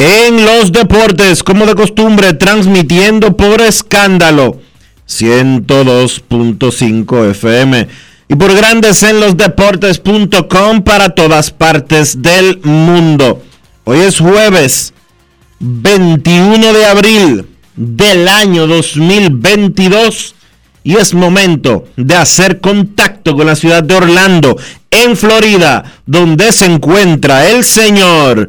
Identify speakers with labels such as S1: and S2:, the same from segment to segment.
S1: en los Deportes, como de costumbre, transmitiendo por escándalo 102.5 FM y por Grandes en los Deportes.com para todas partes del mundo. Hoy es jueves. 21 de abril del año 2022 y es momento de hacer contacto con la ciudad de Orlando, en Florida, donde se encuentra el señor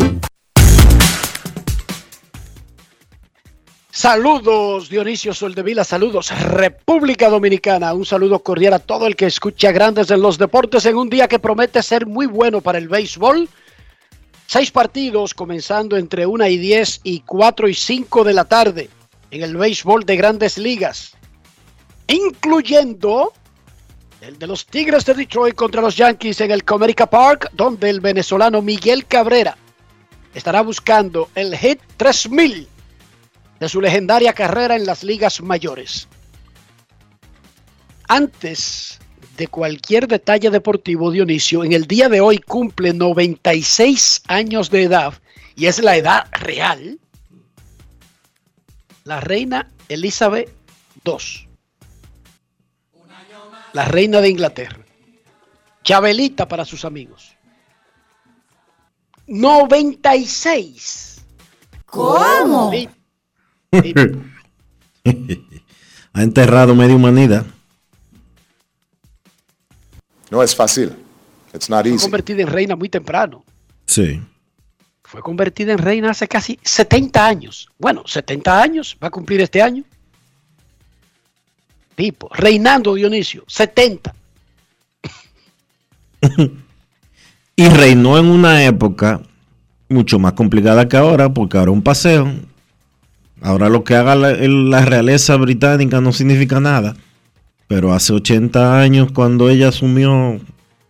S2: Saludos Dionisio Soldevila, saludos República Dominicana, un saludo cordial a todo el que escucha Grandes en los Deportes en un día que promete ser muy bueno para el béisbol. Seis partidos comenzando entre 1 y 10 y 4 y 5 de la tarde en el béisbol de grandes ligas, incluyendo el de los Tigres de Detroit contra los Yankees en el Comerica Park, donde el venezolano Miguel Cabrera estará buscando el hit 3000 de su legendaria carrera en las ligas mayores. Antes de cualquier detalle deportivo, Dionisio, en el día de hoy cumple 96 años de edad y es la edad real. La reina Elizabeth II, la reina de Inglaterra, Chabelita para sus amigos. 96.
S3: ¿Cómo?
S1: ha enterrado media humanidad.
S4: No es fácil. It's not
S2: Fue convertida en reina muy temprano.
S1: Sí.
S2: Fue convertida en reina hace casi 70 años. Bueno, 70 años, va a cumplir este año. Tipo, reinando Dionisio, 70.
S1: Y reinó en una época mucho más complicada que ahora, porque ahora un paseo. Ahora lo que haga la, realeza británica no significa nada. Pero hace 80 años, cuando ella asumió,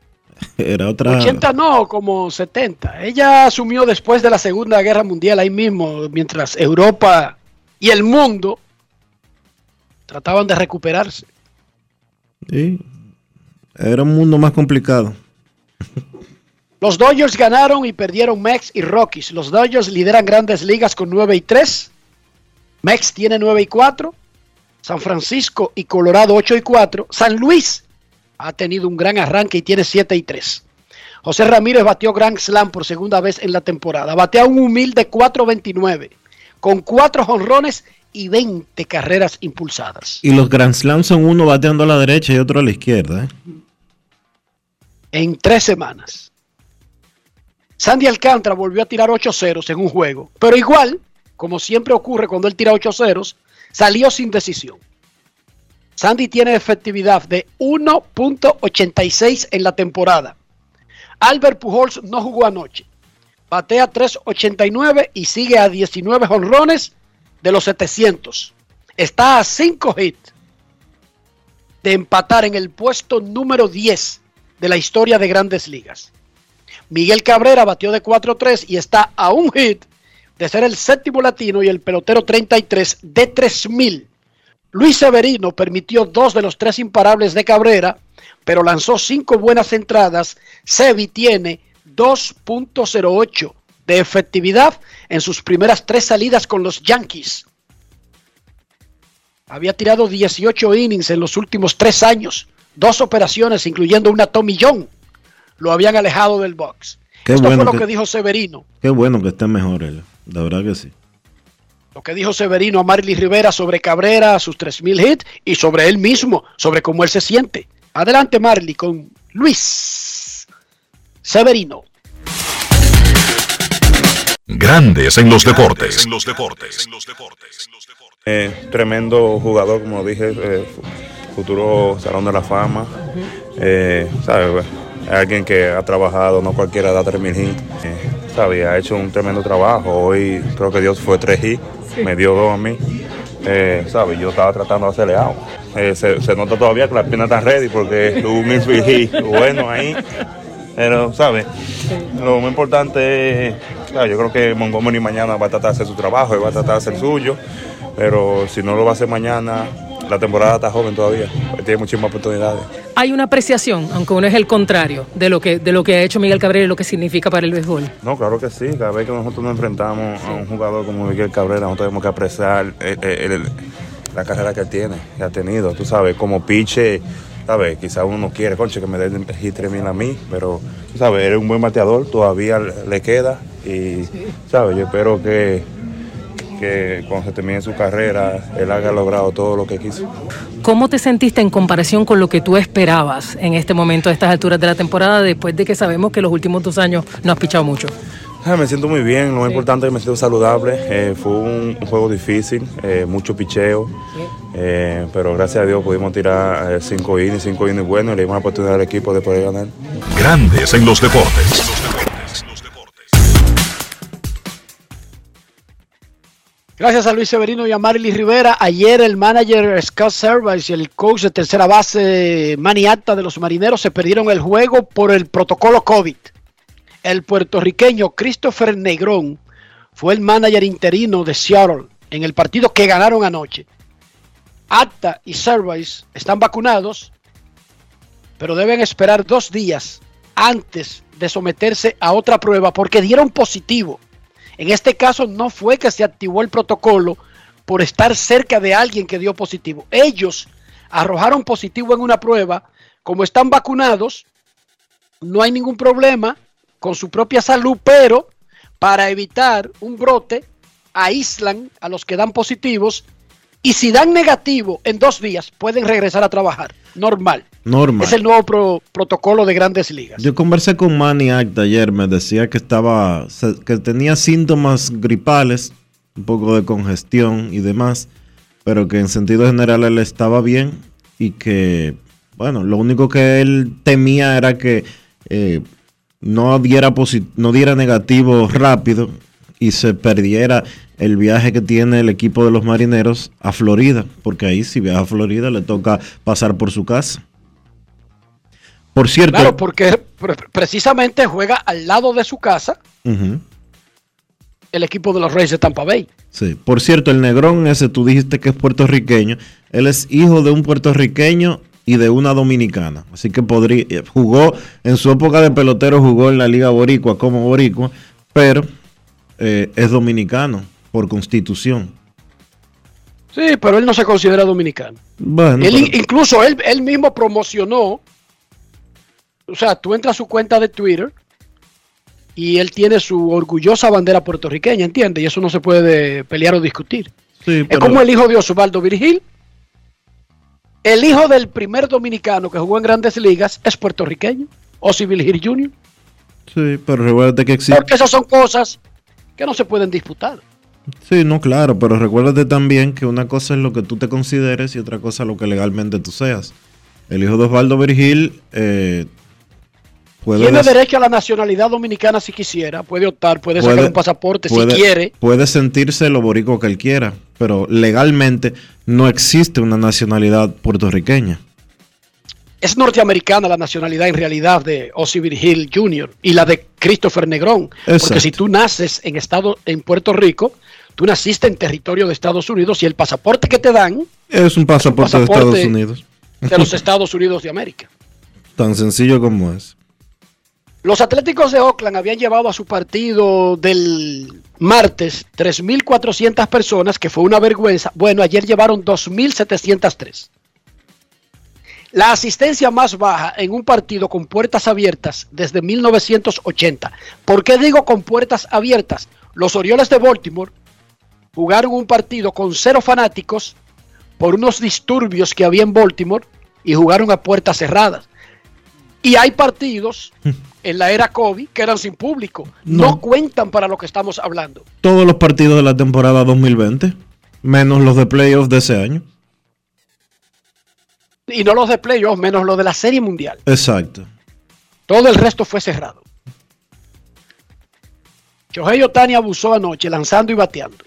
S1: era otra.
S2: 80 no, como 70. Ella asumió después de la Segunda Guerra Mundial ahí mismo, mientras Europa y el mundo trataban de recuperarse.
S1: Sí. Era un mundo más complicado.
S2: Los Dodgers ganaron y perdieron Mex y Rockies. Los Dodgers lideran grandes ligas con 9 y 3. Mex tiene 9 y 4. San Francisco y Colorado 8 y 4. San Luis ha tenido un gran arranque y tiene 7 y 3. José Ramírez batió Grand Slam por segunda vez en la temporada. Batea un humilde 4.29 con 4 jonrones y 20 carreras impulsadas.
S1: Y los Grand Slams son uno bateando a la derecha y otro a la izquierda. ¿eh?
S2: en tres semanas. Sandy Alcántara volvió a tirar 8 ceros en un juego, pero igual, como siempre ocurre cuando él tira 8 ceros, salió sin decisión. Sandy tiene efectividad de 1.86 en la temporada. Albert Pujols no jugó anoche. Batea 3.89 y sigue a 19 jonrones de los 700. Está a 5 hits de empatar en el puesto número 10 de la historia de grandes ligas. Miguel Cabrera batió de 4-3 y está a un hit de ser el séptimo latino y el pelotero 33 de 3000. Luis Severino permitió dos de los tres imparables de Cabrera, pero lanzó cinco buenas entradas. Sevi tiene 2.08 de efectividad en sus primeras tres salidas con los Yankees. Había tirado 18 innings en los últimos tres años. Dos operaciones, incluyendo una Tommy John, lo habían alejado del box.
S1: Qué
S2: Esto
S1: bueno
S2: fue lo
S1: que-
S2: que dijo Severino.
S1: Qué bueno que esté mejor él. La verdad que sí.
S2: Lo que dijo Severino a Marley Rivera sobre Cabrera, sus 3000 hits y sobre él mismo, sobre cómo él se siente. Adelante, Marley, con Luis Severino.
S5: Grandes en los deportes.
S6: Eh, tremendo jugador, como dije, eh, fu- futuro Salón de la Fama. Eh, ¿sabe? Es alguien que ha trabajado, no cualquiera da 3.000 hits. Eh. Ha hecho un tremendo trabajo. Hoy creo que Dios fue 3 hits, me dio 2 a mí. Eh, ¿sabe? Yo estaba tratando de hacerle out. Eh, se, se nota todavía que la pierna está ready porque tuvo un hit bueno ahí. Pero, ¿sabes? Lo más importante es, claro, yo creo que Montgomery mañana va a tratar de hacer su trabajo, él va a tratar de hacer el suyo, pero si no lo va a hacer mañana, la temporada está joven todavía, pues tiene muchísimas oportunidades.
S7: Hay una apreciación, aunque uno es el contrario, de lo que, de lo que ha hecho Miguel Cabrera y lo que significa para el béisbol.
S6: No, claro que sí, cada vez que nosotros nos enfrentamos a un jugador como Miguel Cabrera, nosotros tenemos que apreciar el- el- el- la carrera que tiene, que ha tenido, tú sabes, como piche, sabes, quizás uno no quiere, conche, que me den 3000 a mí, pero, tú sabes, eres un buen bateador, todavía le queda y, sabes, yo espero que, que cuando se termine su carrera, él haya logrado todo lo que quiso.
S7: ¿Cómo te sentiste en comparación con lo que tú esperabas en este momento, a estas alturas de la temporada, después de que sabemos que los últimos dos años no has pichado mucho?
S6: Ah, me siento muy bien, lo más importante es que me siento saludable. Eh, fue un, un juego difícil, eh, mucho picheo, eh, pero gracias a Dios pudimos tirar cinco innings, cinco innings buenos y le dimos la oportunidad al equipo de poder ganar.
S5: Grandes en los deportes.
S2: Gracias a Luis Severino y a Marley Rivera. Ayer el manager Scott Service y el coach de tercera base Manny Acta de los Marineros se perdieron el juego por el protocolo COVID. El puertorriqueño Christopher Negrón fue el manager interino de Seattle en el partido que ganaron anoche. Acta y Service están vacunados, pero deben esperar dos días antes de someterse a otra prueba porque dieron positivo. En este caso no fue que se activó el protocolo por estar cerca de alguien que dio positivo. Ellos arrojaron positivo en una prueba, como están vacunados, no hay ningún problema con su propia salud, pero para evitar un brote, aíslan a los que dan positivos y si dan negativo en dos días pueden regresar a trabajar. Normal.
S1: Normal.
S2: Es el nuevo pro- protocolo de grandes ligas.
S1: Yo conversé con Manny Acta ayer, me decía que estaba, que tenía síntomas gripales, un poco de congestión y demás, pero que en sentido general él estaba bien y que, bueno, lo único que él temía era que eh, no diera no diera negativo rápido y se perdiera el viaje que tiene el equipo de los marineros a Florida, porque ahí si viaja a Florida le toca pasar por su casa. Por cierto,
S2: Claro, porque pre- precisamente juega al lado de su casa el equipo de los Reyes de Tampa Bay.
S1: sí. Por cierto, el negrón ese tú dijiste que es puertorriqueño. Él es hijo de un puertorriqueño y de una dominicana. Así que podría, jugó en su época de pelotero, jugó en la Liga Boricua como Boricua, pero eh, es dominicano por constitución.
S2: Sí, pero él no se considera dominicano.
S1: Bueno,
S2: Él,
S1: pero-
S2: incluso él, él mismo promocionó, o sea, tú entras a su cuenta de Twitter y él tiene su orgullosa bandera puertorriqueña, ¿entiendes? Y eso no se puede pelear o discutir.
S1: sí,
S2: Es como el hijo de Osvaldo Virgil. El hijo del primer dominicano que jugó en grandes ligas es puertorriqueño, Osi Virgil Jr.
S1: sí, pero recuerda que existe.
S2: Porque esas son cosas que no se pueden disputar.
S1: Sí, no, claro, pero recuérdate también que una cosa es lo que tú te consideres y otra cosa lo que legalmente tú seas. El hijo de Osvaldo Virgil eh, puede...
S2: Tiene derecho a la nacionalidad dominicana si quisiera, puede optar, puede,
S1: puede-
S2: sacar un pasaporte
S1: puede-
S2: si quiere.
S1: Puede sentirse lo borico que él quiera, pero legalmente no existe una nacionalidad puertorriqueña.
S2: Es norteamericana la nacionalidad en realidad de Ozzy Virgil Jr. y la de Christopher Negrón.
S1: Exacto.
S2: Porque si tú naces en estado en Puerto Rico, tú naciste en territorio de Estados Unidos y el pasaporte que te dan
S1: Es un pasaporte, de
S2: pasaporte
S1: Estados Unidos.
S2: de los Estados Unidos de América.
S1: Tan sencillo como es.
S2: Los Atléticos de Oakland habían llevado a su partido del martes 3.400 personas, que fue una vergüenza. Bueno, ayer llevaron 2.703. La asistencia más baja en un partido con puertas abiertas desde 1980. ¿Por qué digo con puertas abiertas? Los Orioles de Baltimore jugaron un partido con cero fanáticos por unos disturbios que había en Baltimore y jugaron a puertas cerradas. Y hay partidos en la era Kobe que eran sin público. No.
S1: No.
S2: cuentan para lo que estamos hablando.
S1: Todos los partidos de la temporada 2020, menos los de playoffs de ese año.
S2: Y no los de playoffs, menos los de la Serie Mundial.
S1: Exacto.
S2: Todo el resto fue cerrado. Shohei Otani abusó anoche lanzando y bateando.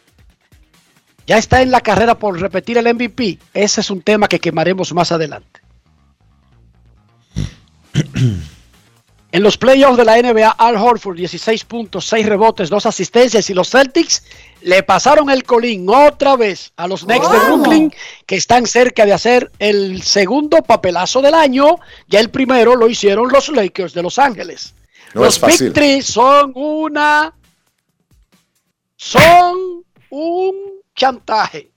S2: Ya está en la carrera por repetir el MVP. Ese es un tema que quemaremos más adelante. En los playoffs de la NBA, Al Horford, 16 puntos, 6 rebotes, 2 asistencias y los Celtics le pasaron el colín otra vez a los Knicks de
S3: ¿Cómo?
S2: Brooklyn, que están cerca de hacer el segundo papelazo del año. Ya el primero lo hicieron los Lakers de Los Ángeles.
S4: No
S2: los. Big Three son una. Son un chantaje.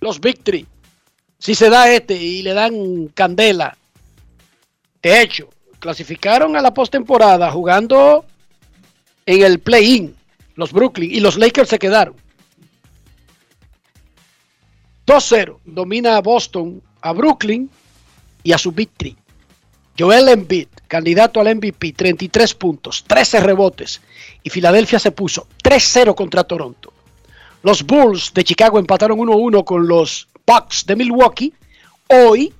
S2: Los Big Three. Si se da este y le dan candela. De hecho, clasificaron a la postemporada jugando en el play-in. Los Brooklyn y los Lakers se quedaron. 2-0. Domina a Boston, a Brooklyn y a su Big Three. Joel Embiid, candidato al MVP, 33 puntos, 13 rebotes. Y Filadelfia se puso 3-0 contra Toronto. Los Bulls de Chicago empataron 1-1 con los Bucks de Milwaukee. Hoy,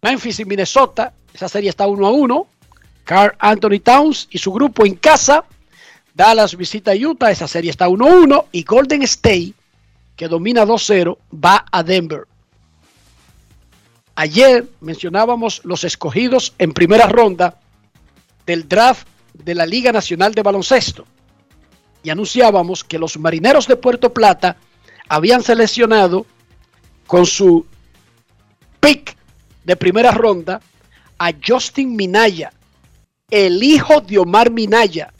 S2: Memphis y Minnesota, esa serie está 1-1. Carl Anthony Towns y su grupo en casa. Dallas visita a Utah, esa serie está 1-1. Y Golden State, que domina 2-0, va a Denver. Ayer mencionábamos los escogidos en primera ronda del draft de la Liga Nacional de Baloncesto y anunciábamos que los marineros de Puerto Plata habían seleccionado con su pick de primera ronda a Justin Minaya, el hijo de Omar Minaya,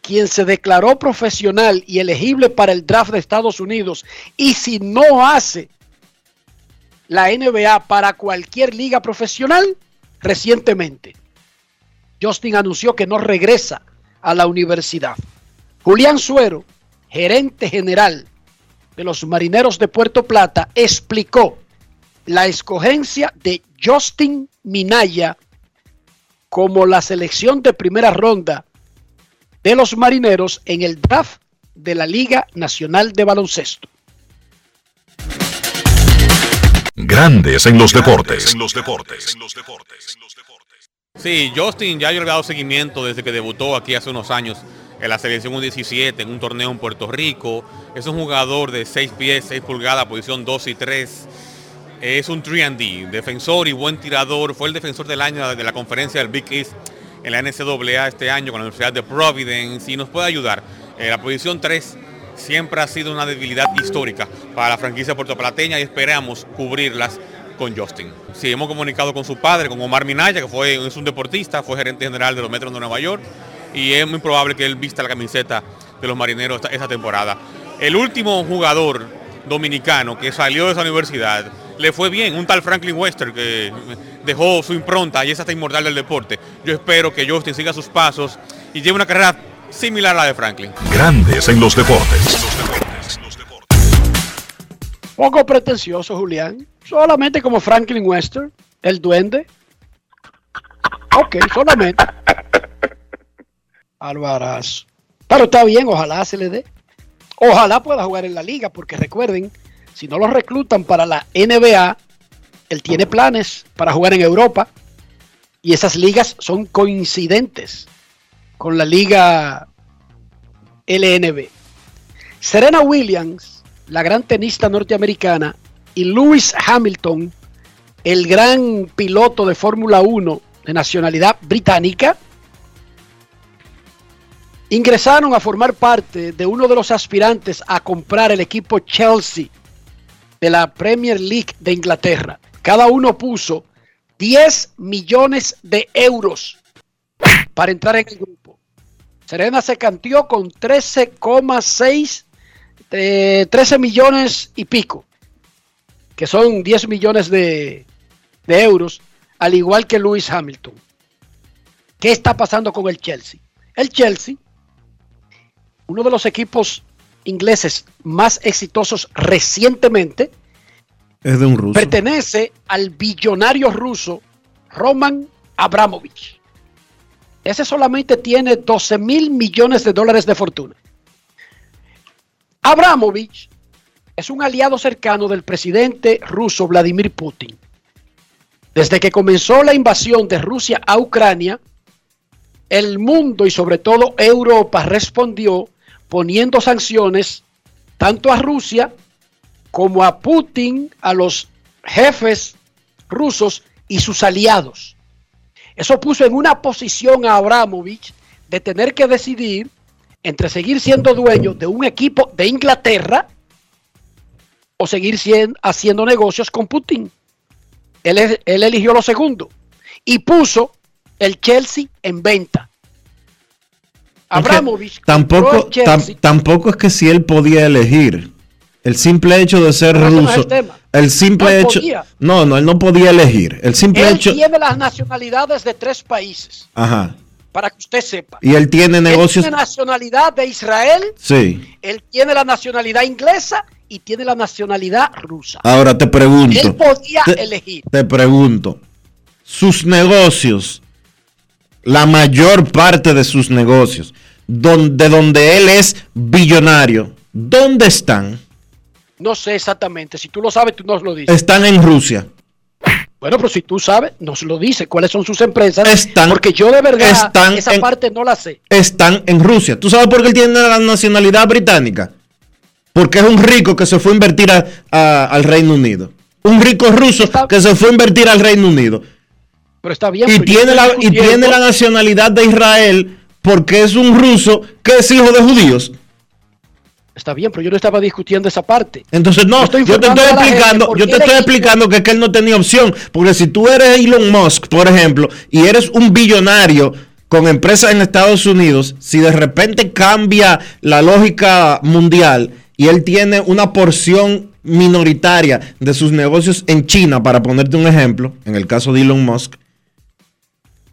S2: quien se declaró profesional y elegible para el draft de Estados Unidos. Y si no hace la NBA para cualquier liga profesional recientemente. Justin anunció que no regresa a la universidad. Julián Suero, gerente general de los Marineros de Puerto Plata, explicó la escogencia de Justin Minaya como la selección de primera ronda de los Marineros en el draft de la Liga Nacional de Baloncesto.
S5: Grandes en los deportes. En los deportes.
S8: Sí, Justin ya yo le he dado seguimiento desde que debutó aquí hace unos años en la selección U17 en un torneo en Puerto Rico. Es un jugador de 6 pies, 6 pulgadas, posición 2 y 3. Es un 3D, defensor y buen tirador. Fue el defensor del año de la conferencia del Big East en la NCAA este año con la Universidad de Providence y nos puede ayudar. Eh, la posición 3 siempre ha sido una debilidad histórica para la franquicia puertoplateña y esperamos cubrirlas con Justin. Sí, hemos comunicado con su padre, con Omar Minaya, que fue, es un deportista, fue gerente general de los Metros de Nueva York y es muy probable que él vista la camiseta de los marineros esta, esta temporada. El último jugador dominicano que salió de esa universidad le fue bien, un tal Franklin Wester que dejó su impronta y es hasta inmortal del deporte. Yo espero que Justin siga sus pasos y lleve una carrera similar a la de Franklin.
S5: Grandes en los deportes.
S2: Poco pretencioso, Julián. Solamente como Franklin Wester, el duende. Ok, solamente. Alvaraz. Pero está bien, ojalá se le dé. Ojalá pueda jugar en la liga, porque recuerden, si no lo reclutan para la NBA, él tiene planes para jugar en Europa y esas ligas son coincidentes con la liga LNB. Serena Williams, la gran tenista norteamericana, y Lewis Hamilton, el gran piloto de Fórmula 1 de nacionalidad británica, ingresaron a formar parte de uno de los aspirantes a comprar el equipo Chelsea de la Premier League de Inglaterra. Cada uno puso 10 millones de euros para entrar en el grupo. Serena se cantió con 13,6, 13 millones y pico, que son 10 millones de, de euros, al igual que Lewis Hamilton. ¿Qué está pasando con el Chelsea? El Chelsea uno de los equipos ingleses más exitosos recientemente,
S1: es de un ruso.
S2: Pertenece al billonario ruso Roman Abramovich. Ese solamente tiene 12 mil millones de dólares de fortuna. Abramovich es un aliado cercano del presidente ruso Vladimir Putin. Desde que comenzó la invasión de Rusia a Ucrania, el mundo y sobre todo Europa respondió poniendo sanciones tanto a Rusia como a Putin, a los jefes rusos y sus aliados. Eso puso en una posición a Abramovich de tener que decidir entre seguir siendo dueño de un equipo de Inglaterra o seguir haciendo negocios con Putin. Él, él eligió lo segundo y puso el Chelsea en venta. Abramovich
S1: tampoco, tampoco es que si él podía elegir. El simple hecho de ser ruso. el, simple hecho. No, no, él no podía elegir. El simple
S2: él
S1: hecho.
S2: tiene las nacionalidades de tres países.
S1: Ajá.
S2: Para que usted sepa.
S1: Y él tiene negocios.
S2: Él tiene nacionalidad de Israel.
S1: Sí.
S2: Él tiene la nacionalidad inglesa y tiene la nacionalidad rusa.
S1: Ahora te pregunto.
S2: Él podía elegir.
S1: Te pregunto. Sus negocios la mayor parte de sus negocios, donde, donde él es billonario, ¿dónde están?
S2: No sé exactamente. Si tú lo sabes, tú nos lo dices.
S1: Están en Rusia.
S2: Bueno, pero si tú sabes, nos lo dice. ¿Cuáles son sus empresas?
S1: Están,
S2: porque yo de verdad están esa parte no la sé.
S1: Están en Rusia. ¿Tú sabes por qué él tiene la nacionalidad británica? Porque es un rico que se fue a invertir al Reino Unido. Un rico ruso que se fue a invertir al Reino Unido.
S2: Pero está bien.
S1: Y, tiene la, y tiene la nacionalidad de Israel porque es un ruso que es hijo de judíos.
S2: Está bien, pero yo no estaba discutiendo esa parte.
S1: Entonces, no, yo te estoy explicando, yo te estoy explicando que, que él no tenía opción. Porque si tú eres Elon Musk, por ejemplo, y eres un billonario con empresas en Estados Unidos, si de repente cambia la lógica mundial y él tiene una porción minoritaria de sus negocios en China, para ponerte un ejemplo, en el caso de Elon Musk,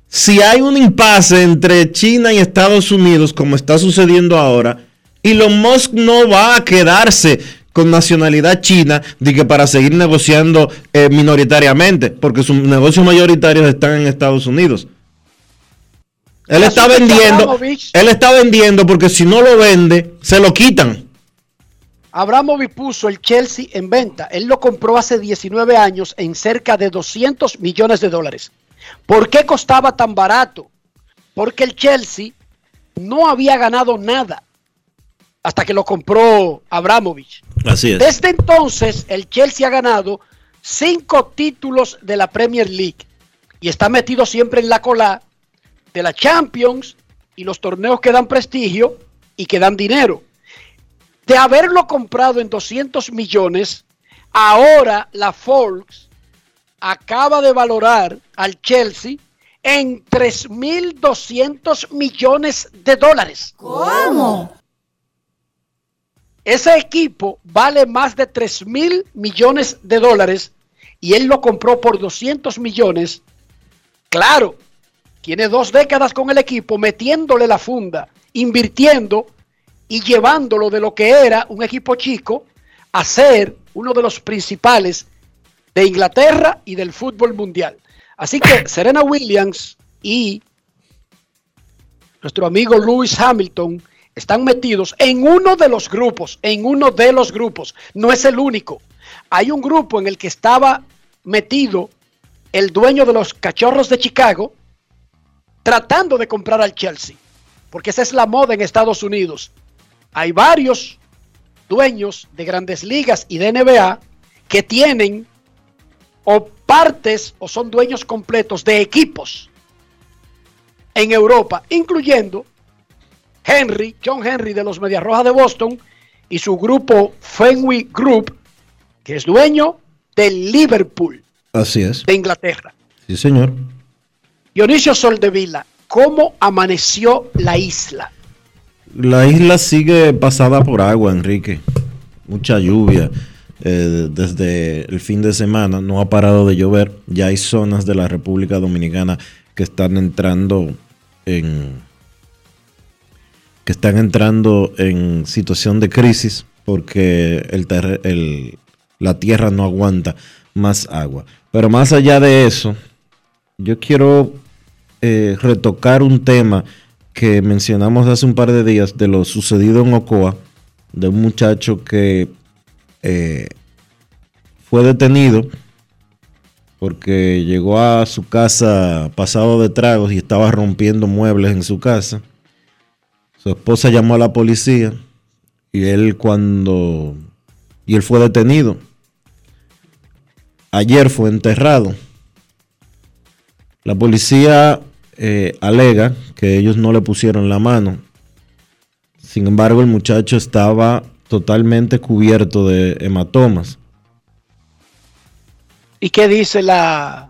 S1: si hay un impasse entre China y Estados Unidos, como está sucediendo ahora, Elon Musk no va a quedarse con nacionalidad china de que para seguir negociando eh, minoritariamente, porque sus negocios mayoritarios están en Estados Unidos. Él está vendiendo, él está vendiendo porque si no lo vende, se lo quitan.
S2: Abramovich puso el Chelsea en venta. Él lo compró hace 19 años en cerca de 200 millones de dólares. ¿Por qué costaba tan barato? Porque el Chelsea no había ganado nada hasta que lo compró Abramovich.
S1: Así es.
S2: Desde entonces, el Chelsea ha ganado cinco títulos de la Premier League y está metido siempre en la cola de la Champions y los torneos que dan prestigio y que dan dinero. De haberlo comprado en 200 millones, ahora la Folks acaba de valorar al Chelsea en 3.200 millones de dólares.
S3: ¿Cómo?
S2: Ese equipo vale más de 3.000 millones de dólares y él lo compró por 200 millones. Claro, tiene dos décadas con el equipo metiéndole la funda, invirtiendo y llevándolo de lo que era un equipo chico a ser uno de los principales de Inglaterra y del fútbol mundial. Así que Serena Williams y nuestro amigo Lewis Hamilton están metidos en uno de los grupos, en uno de los grupos, no es el único. Hay un grupo en el que estaba metido el dueño de los Cachorros de Chicago tratando de comprar al Chelsea, porque esa es la moda en Estados Unidos. Hay varios dueños de grandes ligas y de NBA que tienen o partes o son dueños completos de equipos en Europa, incluyendo Henry, John Henry de los Medias Rojas de Boston y su grupo Fenway Group, que es dueño del Liverpool.
S1: Así es.
S2: De Inglaterra.
S1: Sí, señor.
S2: Dionisio Soldevila, ¿cómo amaneció la isla?
S1: La isla sigue pasada por agua, Enrique. Mucha lluvia. Eh, desde el fin de semana no ha parado de llover. Ya hay zonas de la República Dominicana que están entrando en que están entrando en situación de crisis porque la tierra no aguanta más agua. Pero más allá de eso, yo quiero eh, retocar un tema que mencionamos hace un par de días de lo sucedido en Ocoa, de un muchacho que eh, fue detenido porque llegó a su casa pasado de tragos y estaba rompiendo muebles en su casa. Su esposa llamó a la policía y él cuando y él fue detenido. Ayer fue enterrado. La policía eh, alega que ellos no le pusieron la mano. Sin embargo, el muchacho estaba totalmente cubierto de hematomas.
S2: ¿Y qué dice la...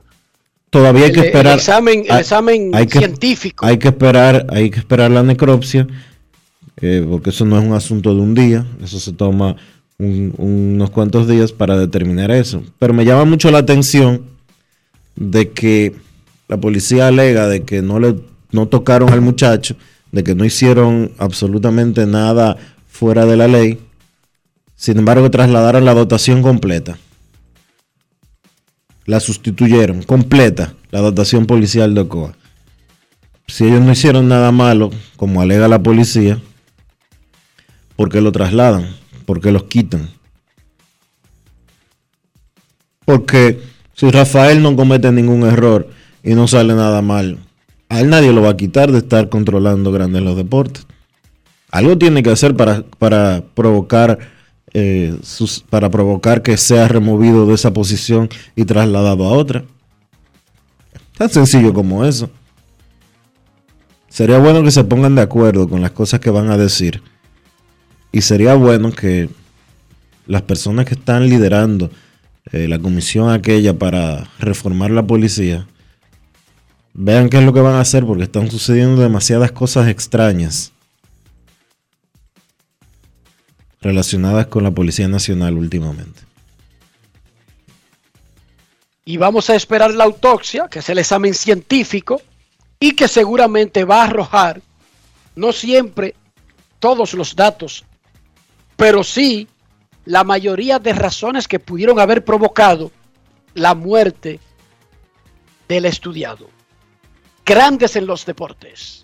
S1: Todavía hay que esperar...
S2: El examen, el examen científico.
S1: hay que esperar, hay que esperar la necropsia, eh, porque eso no es un asunto de un día, eso se toma unos cuantos días para determinar eso. Pero me llama mucho la atención de que la policía alega de que no le no tocaron al muchacho, de que no hicieron absolutamente nada fuera de la ley. Sin embargo, trasladaron la dotación completa. La sustituyeron completa, la dotación policial de Ocoa. Si ellos no hicieron nada malo, como alega la policía, ¿por qué lo trasladan? ¿Por qué los quitan? Porque si Rafael no comete ningún error, y no sale nada mal. A él nadie lo va a quitar de estar controlando grandes los deportes. Algo tiene que hacer para, para provocar eh, para provocar que sea removido de esa posición y trasladado a otra. Tan sencillo como eso. Sería bueno que se pongan de acuerdo con las cosas que van a decir. Y sería bueno que las personas que están liderando eh, la comisión aquella para reformar la policía Vean qué es lo que van a hacer porque están sucediendo demasiadas cosas extrañas relacionadas con la Policía Nacional últimamente.
S2: Y vamos a esperar la autopsia, que es el examen científico, y que seguramente va a arrojar no siempre todos los datos, pero sí la mayoría de razones que pudieron haber provocado la muerte del estudiado grandes en los deportes.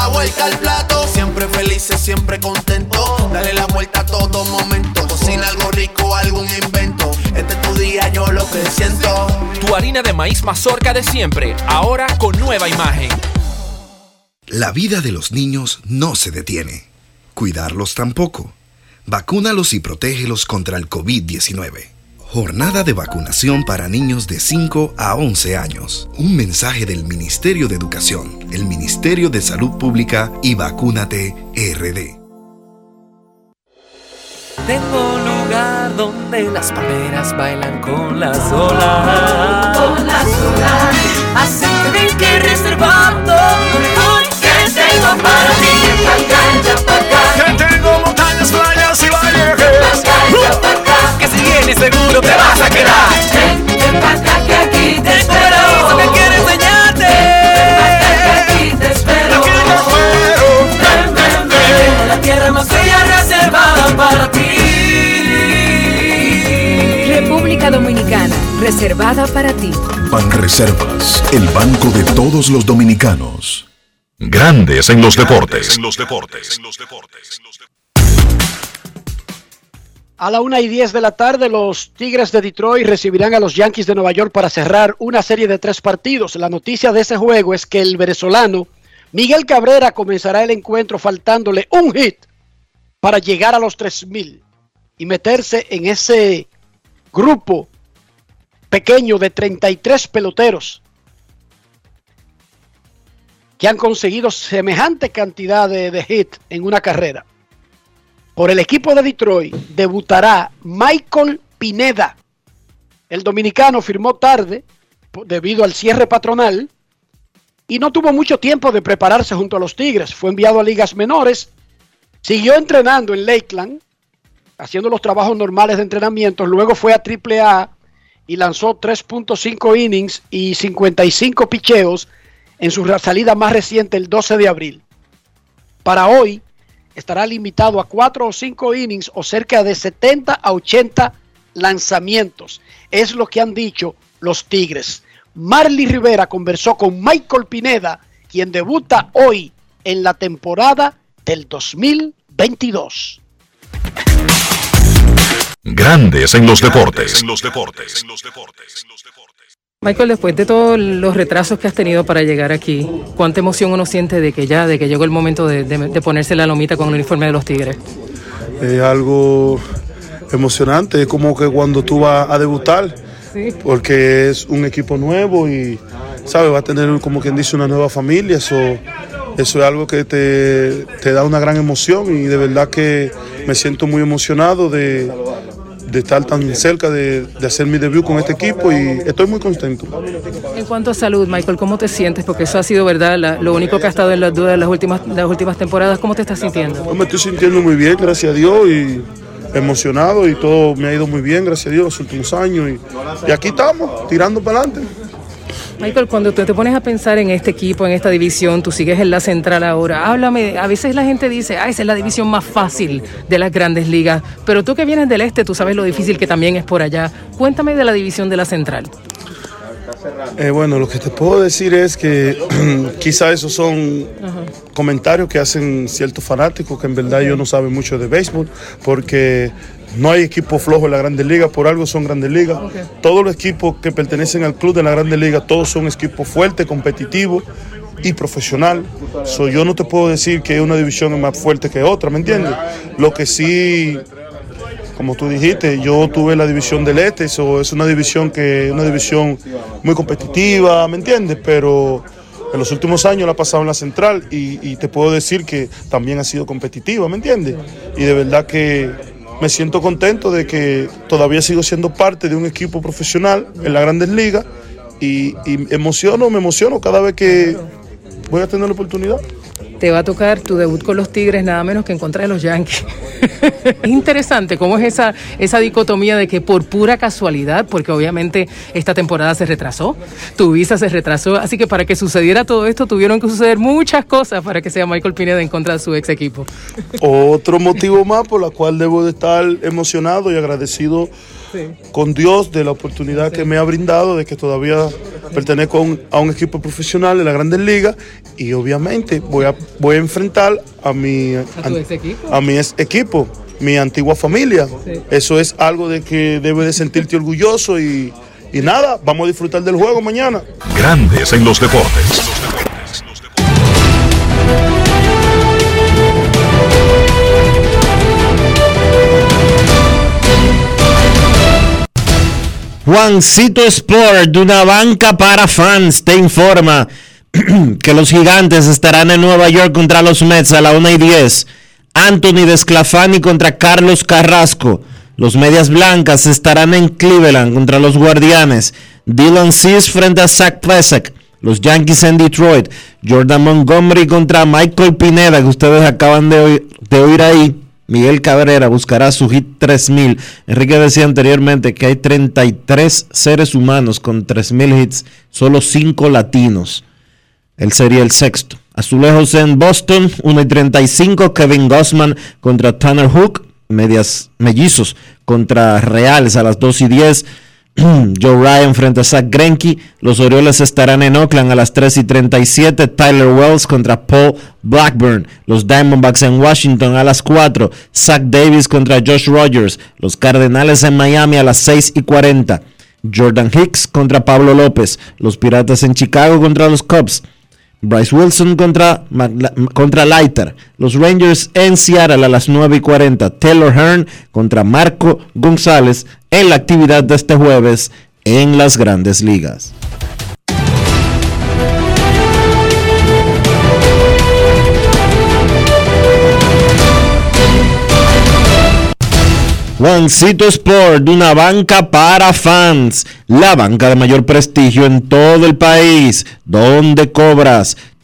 S9: La vuelta al plato, siempre felices, siempre contento. Dale la vuelta a todo momento. Cocina algo rico, algún invento. Este es tu día, yo lo que siento.
S10: Tu harina de maíz mazorca de siempre, ahora con nueva imagen.
S11: La vida de los niños no se detiene. Cuidarlos tampoco. Vacúnalos y protégelos contra el COVID-19. Jornada de vacunación para niños de 5 a 11 años. Un mensaje del Ministerio de Educación, el Ministerio de Salud Pública y Vacúnate RD.
S12: Tengo un lugar donde las palmeras bailan con las olas.
S13: Con las olas. Así que que reservando porque tengo para ti.
S12: Que tengo montañas, playas y valles seguro te vas a quedar.
S14: Ven, ven acá que aquí te espero.
S12: Eso que quiero enseñarte.
S14: Ven pa' acá que aquí te espero.
S12: Aquí te espero.
S14: Ven, ven, ven. La tierra más bella reservada para ti.
S13: República Dominicana, reservada para ti.
S5: Banreservas, el banco de todos los dominicanos. Grandes en los deportes. En los deportes.
S2: A la una y 10 de la tarde, los Tigres de Detroit recibirán a los Yankees de Nueva York para cerrar una serie de tres partidos. La noticia de ese juego es que el venezolano Miguel Cabrera comenzará el encuentro faltándole un hit para llegar a los 3000 y meterse en ese grupo pequeño de 33 peloteros que han conseguido semejante cantidad de, de hit en una carrera. Por el equipo de Detroit debutará Michael Pineda. El dominicano firmó tarde debido al cierre patronal y no tuvo mucho tiempo de prepararse junto a los Tigres. Fue enviado a ligas menores, siguió entrenando en Lakeland, haciendo los trabajos normales de entrenamiento, luego fue a AAA y lanzó 3.5 innings y 55 picheos en su salida más reciente el 12 de abril. Para hoy estará limitado a 4 o 5 innings o cerca de 70 a 80 lanzamientos. Es lo que han dicho los Tigres. Marley Rivera conversó con Michael Pineda, quien debuta hoy en la temporada del 2022.
S5: Grandes en los deportes.
S7: Michael, después de todos los retrasos que has tenido para llegar aquí, ¿cuánta emoción uno siente de que ya, de que llegó el momento de, de- de ponerse la lomita con el uniforme de los Tigres?
S15: Es algo emocionante, es como que cuando tú vas a debutar, porque es un equipo nuevo y, ¿sabes? Va a tener, como quien dice, una nueva familia. Eso, eso es algo que te, te da una gran emoción y de verdad que me siento muy emocionado de, de estar tan cerca de, de hacer mi debut con este equipo y estoy muy contento.
S7: En cuanto a salud, Michael, ¿cómo te sientes? Porque eso ha sido, ¿verdad? la- lo único que ha estado en las dudas de las últimas, las últimas temporadas. ¿Cómo te estás sintiendo?
S15: Yo me estoy sintiendo muy bien, gracias a Dios, y emocionado y todo me ha ido muy bien, gracias a Dios, los últimos años. Y, y aquí estamos, tirando para adelante.
S7: Michael, cuando tú te pones a pensar en este equipo, en esta división, tú sigues en la central ahora, háblame, a veces la gente dice, ah, esa es la división más fácil de las grandes ligas, pero tú que vienes del este, tú sabes lo difícil que también es por allá. Cuéntame de la división de la central.
S15: Eh, bueno, lo que te puedo decir es que quizá esos son comentarios que hacen ciertos fanáticos que en verdad ellos no saben mucho de béisbol, porque no hay equipo flojo en la Grandes Ligas, por algo son Grandes Ligas. Todos los equipos que pertenecen al club de la Grandes Ligas, todos son equipos fuertes, competitivos y profesional. So, yo no te puedo decir que una división es más fuerte que otra, ¿me entiendes? Lo que sí como tú dijiste, yo tuve la división del este, eso es una división que una división muy competitiva, ¿me entiendes? Pero en los últimos años la he pasado en la central y, y te puedo decir que también ha sido competitiva, ¿me entiendes? Y de verdad que me siento contento de que todavía sigo siendo parte de un equipo profesional en las grandes ligas y, y emociono, me emociono cada vez que voy a tener la oportunidad.
S7: Te va a tocar tu debut con los Tigres, nada menos que en contra de los Yankees. es interesante cómo es esa, esa dicotomía de que por pura casualidad, porque obviamente esta temporada se retrasó, tu visa se retrasó, así que para que sucediera todo esto tuvieron que suceder muchas cosas para que sea Michael Pineda en contra de su ex equipo.
S15: Otro motivo más por la cual debo de estar emocionado y agradecido con Dios de la oportunidad que me ha brindado de que todavía pertenezco a un, a un equipo profesional de la Grandes Ligas y obviamente voy a, voy a enfrentar a mi,
S7: ¿A tu ex equipo?
S15: a mi ex equipo, mi antigua familia. Eso es algo de que debes de sentirte orgulloso y, y nada, vamos a disfrutar del juego mañana.
S5: Grandes en los deportes.
S1: Juancito Sport, de una banca para fans, te informa que los gigantes estarán en Nueva York contra los Mets a la 1 y 10. Anthony Desclafani contra Carlos Carrasco. Los Medias Blancas estarán en Cleveland contra los Guardianes. Dylan Cease frente a Zach Plesac. Los Yankees en Detroit. Jordan Montgomery contra Michael Pineda, que ustedes acaban de de oír ahí. Miguel Cabrera buscará su hit 3000. Enrique decía anteriormente que hay 33 seres humanos con 3000 hits, solo 5 latinos. Él sería el sexto. Azulejos en Boston, 1 y 35. Kevin Gossman contra Tanner Hook. Medias mellizos contra Reales a las 2 y 10. Joe Ryan frente a Zach Greinke. Los Orioles estarán en Oakland a las 3 y 37. Tyler Wells contra Paul Blackburn. Los Diamondbacks en Washington a las 4. Zach Davis contra Josh Rogers. Los Cardenales en Miami a las 6 y 40. Jordan Hicks contra Pablo López. Los Piratas en Chicago contra los Cubs. Bryce Wilson contra, contra Leiter. Los Rangers en Seattle a las 9 y 40. Taylor Hearn contra Marco González en la actividad de este jueves en las grandes ligas. Juancito Sport, una banca para fans, la banca de mayor prestigio en todo el país, donde cobras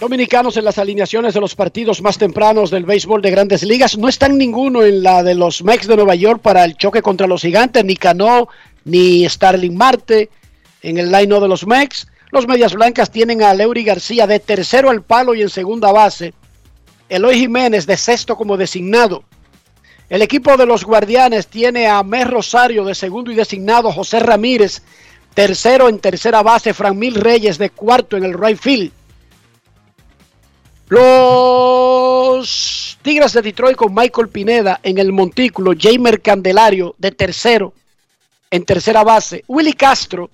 S2: Dominicanos en las alineaciones de los partidos más tempranos del béisbol de grandes ligas. No están ninguno en la de los Mex de Nueva York para el choque contra los gigantes, ni Cano, ni Starling Marte en el line de los Mex. Los Medias Blancas tienen a Leury García de tercero al palo y en segunda base. Eloy Jiménez de sexto como designado. El equipo de los Guardianes tiene a Mer Rosario de segundo y designado, José Ramírez tercero en tercera base, Fran Mil Reyes de cuarto en el right field. Los Tigres de Detroit con Michael Pineda en el montículo, Jamer Candelario de tercero en tercera base, Willy Castro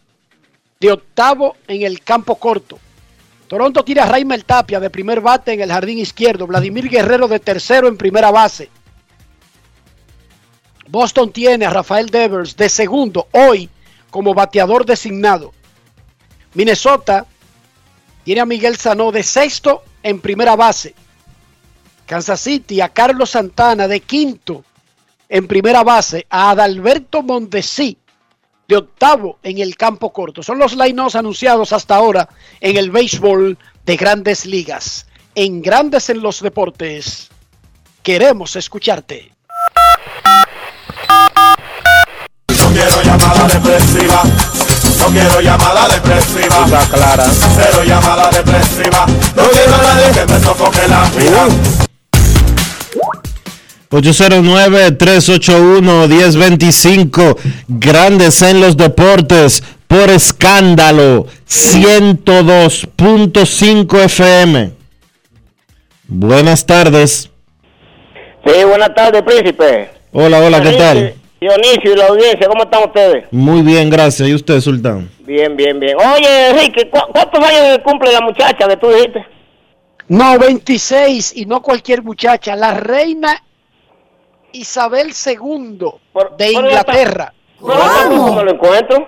S2: de octavo en el campo corto. Toronto tira a Raimel Tapia de primer bate en el jardín izquierdo. Vladimir Guerrero de tercero en primera base. Boston tiene a Rafael Devers de segundo hoy como bateador designado. Minnesota tiene a Miguel Sanó de sexto en primera base. Kansas City a Carlos Santana de quinto en primera base. A Adalberto Mondesi de octavo en el campo corto. Son los line anunciados hasta ahora en el béisbol de grandes ligas. En Grandes en los Deportes, queremos escucharte.
S16: Quiero llamada. No quiero llamada depresiva.
S1: Está clara.
S16: Cero llamada depresiva. No quiero a nadie que me sofoque la vida.
S1: 809-381-1025, Grandes en los Deportes, por escándalo, 102.5 FM. Buenas tardes.
S17: Sí, buenas tardes, príncipe.
S1: Hola, hola, ¿qué tal?
S17: Dionisio y la audiencia, ¿cómo están ustedes?
S1: Muy bien, gracias. ¿Y usted, Sultán?
S17: Bien, bien, bien. Oye, Enrique, ¿cu ¿cuántos años cumple la muchacha que tú dijiste?
S2: No, 26 y no cualquier muchacha, la reina Isabel II de Inglaterra.
S17: ¿Cómo? ¿Cómo lo encuentro?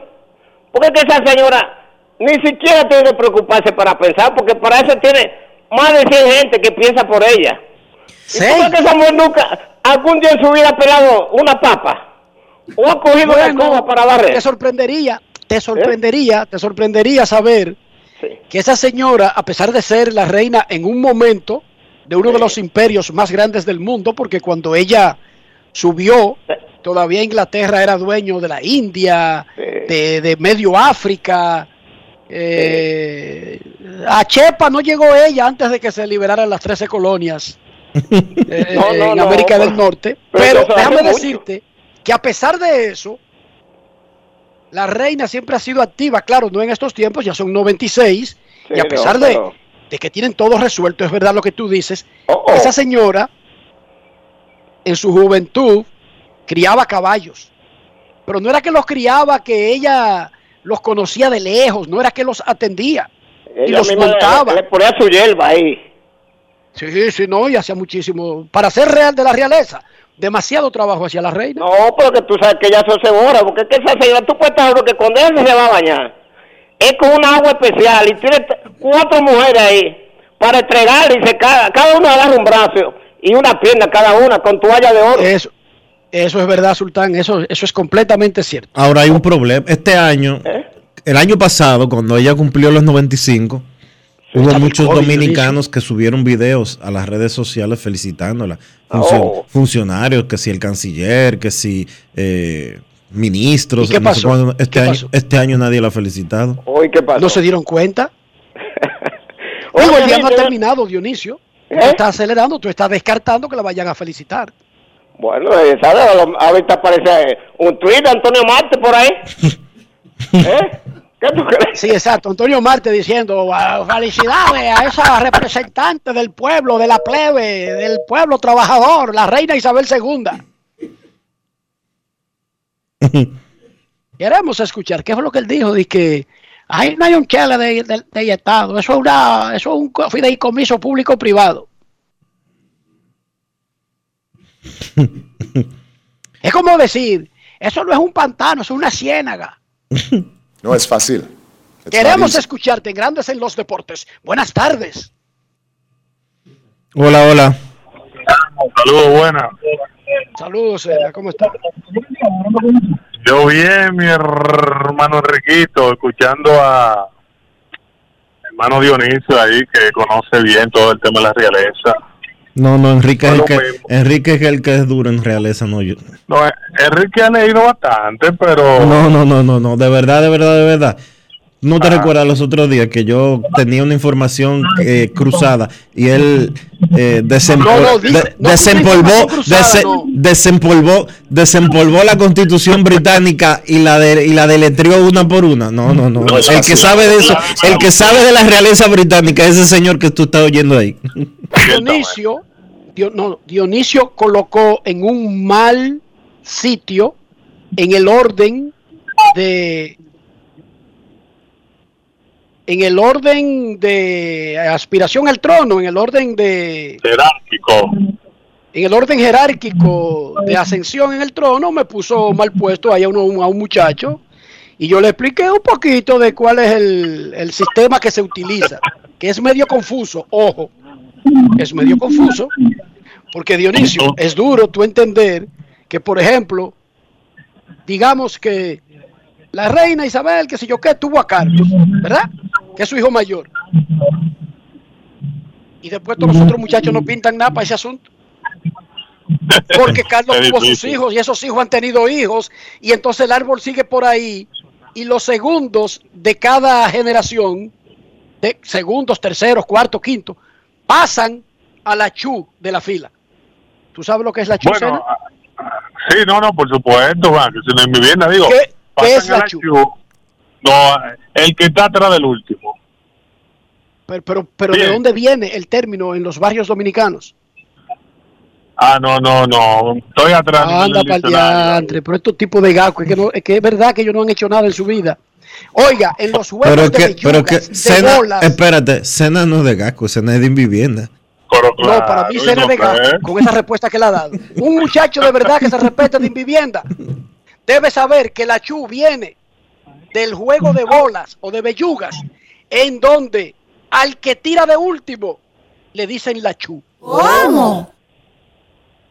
S17: Porque que esa señora ni siquiera tiene que preocuparse para pensar, porque para eso tiene más de 100 gente que piensa por ella. ¿Sí? ¿Y cómo que esa mujer nunca, algún día en su vida ha pelado una papa? ¿O ha cogido una escoba para barrer?
S2: Te sorprendería, te sorprendería, te sorprendería saber que esa señora, a pesar de ser la reina en un momento de uno de los imperios más grandes del mundo, porque cuando ella subió, todavía Inglaterra era dueño de la India, de, de, medio África. Eh, a Chepa no llegó ella antes de que se liberaran las 13 colonias eh,
S17: No, no,
S2: en
S17: no,
S2: América del Norte.
S17: pero
S2: déjame
S17: mucho.
S2: Que a pesar de eso, la reina siempre ha sido activa, claro, no en estos tiempos, ya son 96, y a
S17: no,
S2: pesar de, que tienen todo resuelto, es verdad lo que tú dices,
S17: Oh,
S2: esa señora en su juventud criaba caballos, pero no era que los criaba, que ella los conocía de lejos, no era que los atendía. y los
S17: misma le-
S2: montaba.
S17: Le, ponía su hierba ahí.
S2: Sí, sí, no, y hacía muchísimo. Para ser real de la realeza, demasiado trabajo hacia la reina.
S17: No, porque tú sabes que ella se asegura, porque es que esa señora, tú puedes estar que cuando ella se va a bañar, es con una agua especial y tiene cuatro mujeres ahí para entregarle y se cada, cada uno agarra un brazo y una pierna cada una con toalla de oro.
S2: Eso, eso es verdad, Sultán, eso, eso es completamente cierto.
S1: Ahora hay un problema. Este año, el año pasado, cuando ella cumplió los 95, hubo muchos
S2: COVID,
S1: dominicanos que subieron videos a las redes sociales felicitándola.
S2: Oh.
S1: Funcionarios, que si el canciller, que si eh, ministros.
S2: ¿Y qué
S1: no sé
S2: pasó?
S1: este,
S2: ¿Qué
S1: año,
S2: pasó?
S1: este año nadie la ha felicitado.
S17: Hoy, ¿qué pasó?
S2: ¿No se dieron cuenta? Digo, el día no ha
S17: Dionisio,
S2: terminado, Dionisio. Tú
S17: ¿Eh?
S2: estás acelerando, tú estás descartando que la vayan a felicitar.
S17: Bueno, eh, ¿sabes? Ahorita aparece un tuit de Antonio Marte por ahí. ¿Eh? ¿Qué tú crees?
S2: Sí, exacto. Antonio Marte diciendo "Ah, felicidades a esa representante del pueblo, de la plebe, del pueblo trabajador, la reina Isabel II. Queremos escuchar qué fue lo que él dijo, de que ahí no hay un chale de, de- de Estado, eso es, una, eso es un co- fideicomiso público-privado. es como decir, eso no es un pantano, eso es una ciénaga.
S4: No es fácil. It's
S2: Queremos escucharte en Grandes en los Deportes. Buenas tardes.
S1: Hola, hola.
S18: Saludos, buenas.
S2: Saludos, Ela, ¿cómo está?
S18: Yo bien, mi hermano Enriquito, escuchando a hermano Dionisio ahí, que conoce bien todo el tema de la realeza.
S1: No, no, Enrique es, el que,
S18: mismo.
S1: Enrique es el que es duro en realeza, no yo.
S18: No, Enrique ha leído bastante, pero...
S1: No, no, no, no, no, de verdad, de verdad, de verdad. ¿No te recuerdas los otros días que yo tenía una información eh, cruzada y él eh, de- desempolvó, dese- desempolvó, desempolvó la constitución británica y la de, y la deletrió una por una? No, no, no. El que sabe de eso, el que sabe de la realeza británica es ese señor que tú estás oyendo ahí.
S2: Dionisio, Dio- no, Dionisio colocó en un mal sitio en el orden de en el orden de aspiración al trono, en el orden de
S18: Jerárquico.
S2: en el orden jerárquico de ascensión en el trono me puso mal puesto ahí a, uno, a un muchacho y yo le expliqué un poquito de cuál es el, el sistema que se utiliza, que es medio confuso, ojo, es medio confuso, porque Dionisio, es duro tú entender que, por ejemplo, digamos que la reina Isabel, que sé yo qué, tuvo a Carlos, ¿verdad? Que es su hijo mayor. Y después todos los otros muchachos no pintan nada para ese asunto. Porque Carlos tuvo sus hijos y esos hijos han tenido hijos y entonces el árbol sigue por ahí y los segundos de cada generación, de segundos, terceros, cuartos, quinto, pasan a la chu de la fila. ¿Tú sabes lo que es la chu?
S18: Bueno, ah, sí, no, no, por supuesto, Juan, que si no mi vivienda, digo,
S2: ¿Qué- es la chu?
S18: No, el que está atrás del último.
S2: Pero, pero, pero ¿de dónde viene el término en los barrios dominicanos?
S18: Ah, no, no, no, estoy atrás.
S2: Anda para el diantre, pero estos tipos de gacos, es que, no, es que es verdad que ellos no han hecho nada en su vida. Oiga, en los juegos
S1: Pero
S2: de
S1: que, pero que,
S2: de bolas,
S1: espérate, cena no es de Gasco, cena es de Invivienda.
S18: Pero
S2: no, para mí cena
S18: no
S2: de
S18: sé.
S2: con esa respuesta que le ha dado. Un muchacho de verdad que se respeta de vivienda debe saber que la chu viene del juego de bolas o de bellugas, en donde al que tira de último le dicen la chu.
S3: ¿Cómo?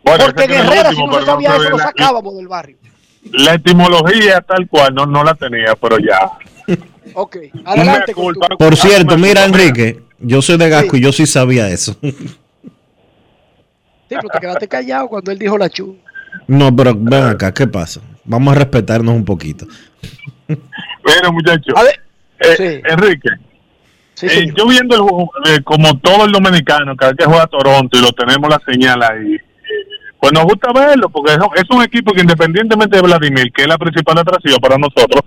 S18: Bueno,
S2: Porque en Herrera,
S18: último,
S2: si no se
S18: no
S2: sabía eso, lo sacábamos del barrio.
S18: La etimología tal cual, no, no la tenía, pero ya.
S2: Ok, adelante. con tu-
S1: Por cierto, mira, Enrique, yo soy de Gasco y yo sí sabía eso.
S2: Sí, pero te quedaste callado cuando él dijo la chu.
S1: No, pero ven acá, ¿qué pasa? Vamos a respetarnos un poquito.
S18: Bueno, muchachos. Eh, Enrique, eh, yo viendo el juego, eh, como todo el dominicano, cada vez que juega Toronto y lo tenemos la señal ahí, pues nos gusta verlo, porque es, es un equipo que independientemente de Vladimir, que es la principal atracción para nosotros,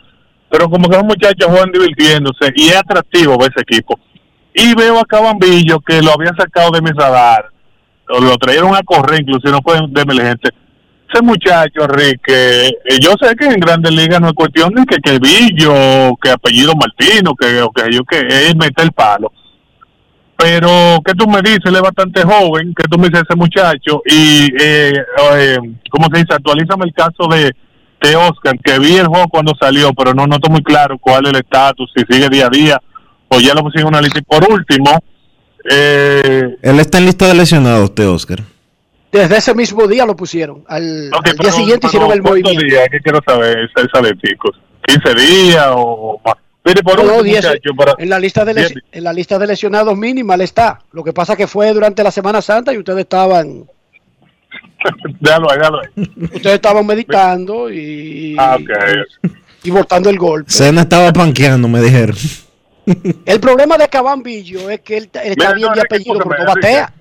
S18: pero como que esos muchachos juegan divirtiéndose y es atractivo ver ese equipo. Y veo a Cabambillo que lo habían sacado de mi radar, o lo trajeron a correr, inclusive no fue de emergencia. ese muchacho, Enrique, eh, yo sé que en Grandes Ligas no es cuestión de que, que Villo, que apellido Martino, que, o que yo que él mete el palo. Pero, ¿qué tú me dices? Él es bastante joven, ¿qué tú me dices ese muchacho? Y, eh, eh, ¿cómo se dice? Actualízame el caso de, de Oscar, que vi el juego cuando salió, pero no noto muy claro cuál es el estatus, si sigue día a día, o ya lo pusieron en una lista. Y por último, eh,
S1: Él está en lista de lesionados, usted, Oscar.
S2: Desde ese mismo día lo pusieron. Al, día
S18: pero-
S2: siguiente hicieron el
S18: ¿cuántos
S2: movimiento.
S18: días? ¿Qué quiero saber? De chicos. ¿15 días o más? Mire, por
S2: No,
S18: último,
S2: diez-
S18: muchacho, para...
S2: en, la lista de les- en la lista de lesionados mínima él está. Lo que pasa que fue durante la Semana Santa y ustedes estaban
S18: Déjalo ahí, déjalo ahí.
S2: ustedes estaban meditando y,
S18: Ah, ok.
S2: y botando el golpe.
S1: Cena estaba panqueando, me dijeron.
S2: El problema de Cabambillo es que él, él está
S18: Mira,
S2: bien
S18: no,
S2: de apellido, pero no batea.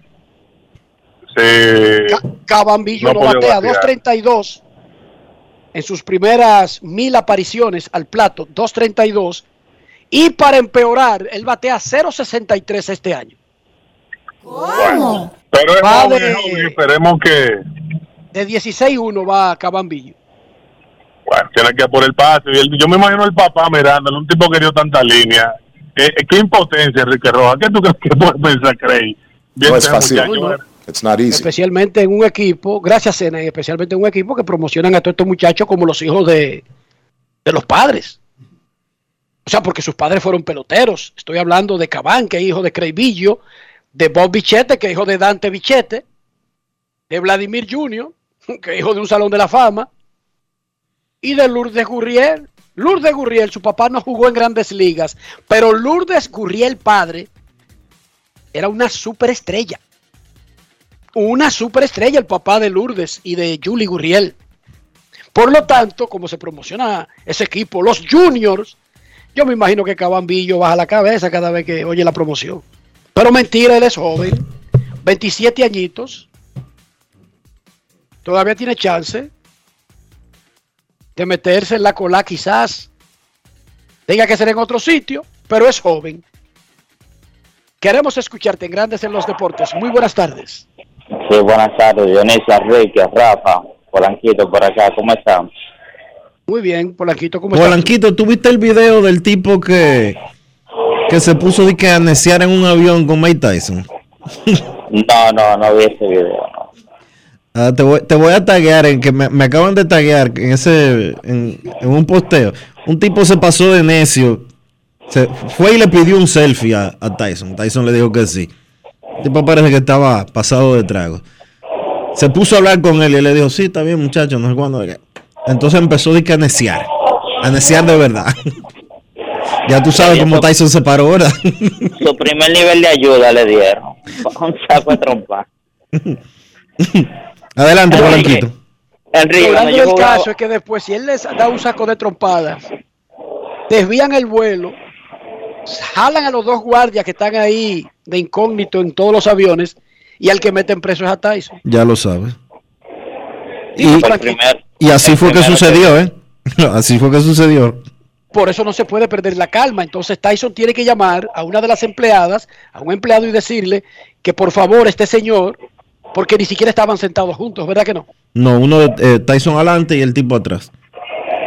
S18: Sí.
S2: Cabambillo
S18: No
S2: no, batea.
S18: batear.
S2: 2.32 en sus primeras mil apariciones al plato. 2.32. Y para empeorar, él batea 0.63 este año.
S18: Bueno, pero es
S2: Va
S18: joven,
S2: de-
S18: joven, esperemos que
S2: De 16-1 va Cabambillo.
S18: bueno, tiene que por el pase. Yo me imagino el papá mirándole, un tipo que dio tanta línea. Eh, eh, qué impotencia, Enrique Rojas. ¿Qué tú crees que puede pensar, Craig?
S4: No es fácil.
S18: muchacho,
S2: Especialmente en un equipo, gracias Sena, y especialmente en un equipo que promocionan a todos estos muchachos como los hijos de, de los padres. O sea, porque sus padres fueron peloteros. Estoy hablando de Cabán, que es hijo de Creivillo, de Bob Bichette, que es hijo de Dante Bichette, de Vladimir Jr., que es hijo de un Salón de la Fama, y de Lourdes Gurriel. Lourdes Gurriel, su papá no jugó en grandes ligas, pero Lourdes Gurriel padre era una superestrella. Una superestrella el papá de Lourdes y de Julie Gurriel. Por lo tanto, como se promociona ese equipo, los juniors, yo me imagino que Cabambillo baja la cabeza cada vez que oye la promoción. Pero mentira, él es joven, 27 añitos, todavía tiene chance de meterse en la cola, quizás tenga que ser en otro sitio, pero es joven. Queremos escucharte en Grandes en los Deportes. Muy buenas tardes.
S19: Sí, buenas tardes, Dionisio, Enrique, Rafa, Polanquito por acá, ¿cómo están?
S2: Muy bien, Polanquito, ¿cómo estás?
S1: Polanquito, ¿tú viste el video del tipo que, que se puso de que a neciar en un avión con Mike Tyson?
S19: No, no, no vi ese video. no.
S1: Ah, te, voy, te voy a taguear en que me, me acaban de taguear en ese en, en un posteo. Un tipo se pasó de necio. Se fue y le pidió un selfie a, a Tyson. Tyson le dijo que sí. El tipo parece que estaba pasado de trago. Se puso a hablar con él y le dijo, sí, está bien, muchacho, no sé cuándo. Entonces empezó a neciar. A neciar de verdad. ya tú sabes cómo Tyson se paró ahora.
S19: Su primer nivel de ayuda le dieron. Un saco de trompa.
S1: Adelante, Polanquito.
S19: Enrique, yo
S2: del
S19: jugaba,
S2: caso es que después, si él les da un saco de trompadas, desvían el vuelo, jalan a los dos guardias que están ahí de incógnito en todos los aviones y al que meten preso es a Tyson.
S1: Ya lo sabes. Y, así fue que sucedió, ¿eh? Así fue que sucedió.
S2: por eso no se puede perder la calma. Entonces Tyson tiene que llamar a una de las empleadas, a un empleado y decirle que por favor este señor, porque ni siquiera estaban sentados juntos, ¿verdad que no?
S1: No, uno de eh, Tyson adelante y el tipo atrás.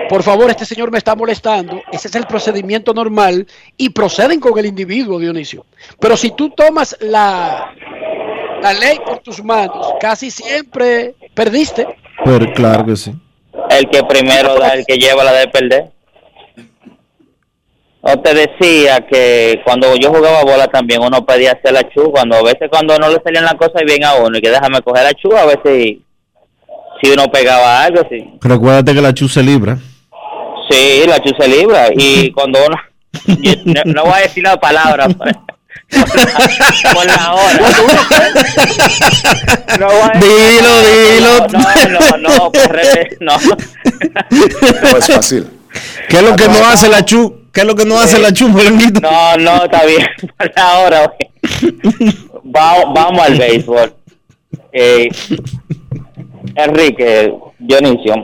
S2: Por favor, este señor me está molestando. Ese es el procedimiento normal y proceden con el individuo, Dionisio. Pero si tú tomas la, la ley por tus manos, casi siempre perdiste.
S1: Pero claro que sí.
S19: el que primero da, el que lleva la de perder. O te decía que cuando yo jugaba bola también uno pedía hacer la chu, cuando a veces cuando no le salían las cosas bien a uno y que déjame coger la chu, a ver si, si uno pegaba algo, sí.
S1: Recuérdate que la chu se libra.
S19: Sí, la chu se libra. Y cuando uno. no, no voy a decir la palabra. pues, Por la hora. No voy a decir-
S1: Dilo, dilo.
S19: No, no, no, por re- no.
S4: No es fácil.
S1: ¿Qué es lo que no hace la chu? ¿Qué es lo que no hace la chu?
S19: No, no, está bien. Por la hora, güey. vamos, vamos al béisbol. Eh, Enrique, Dionisio,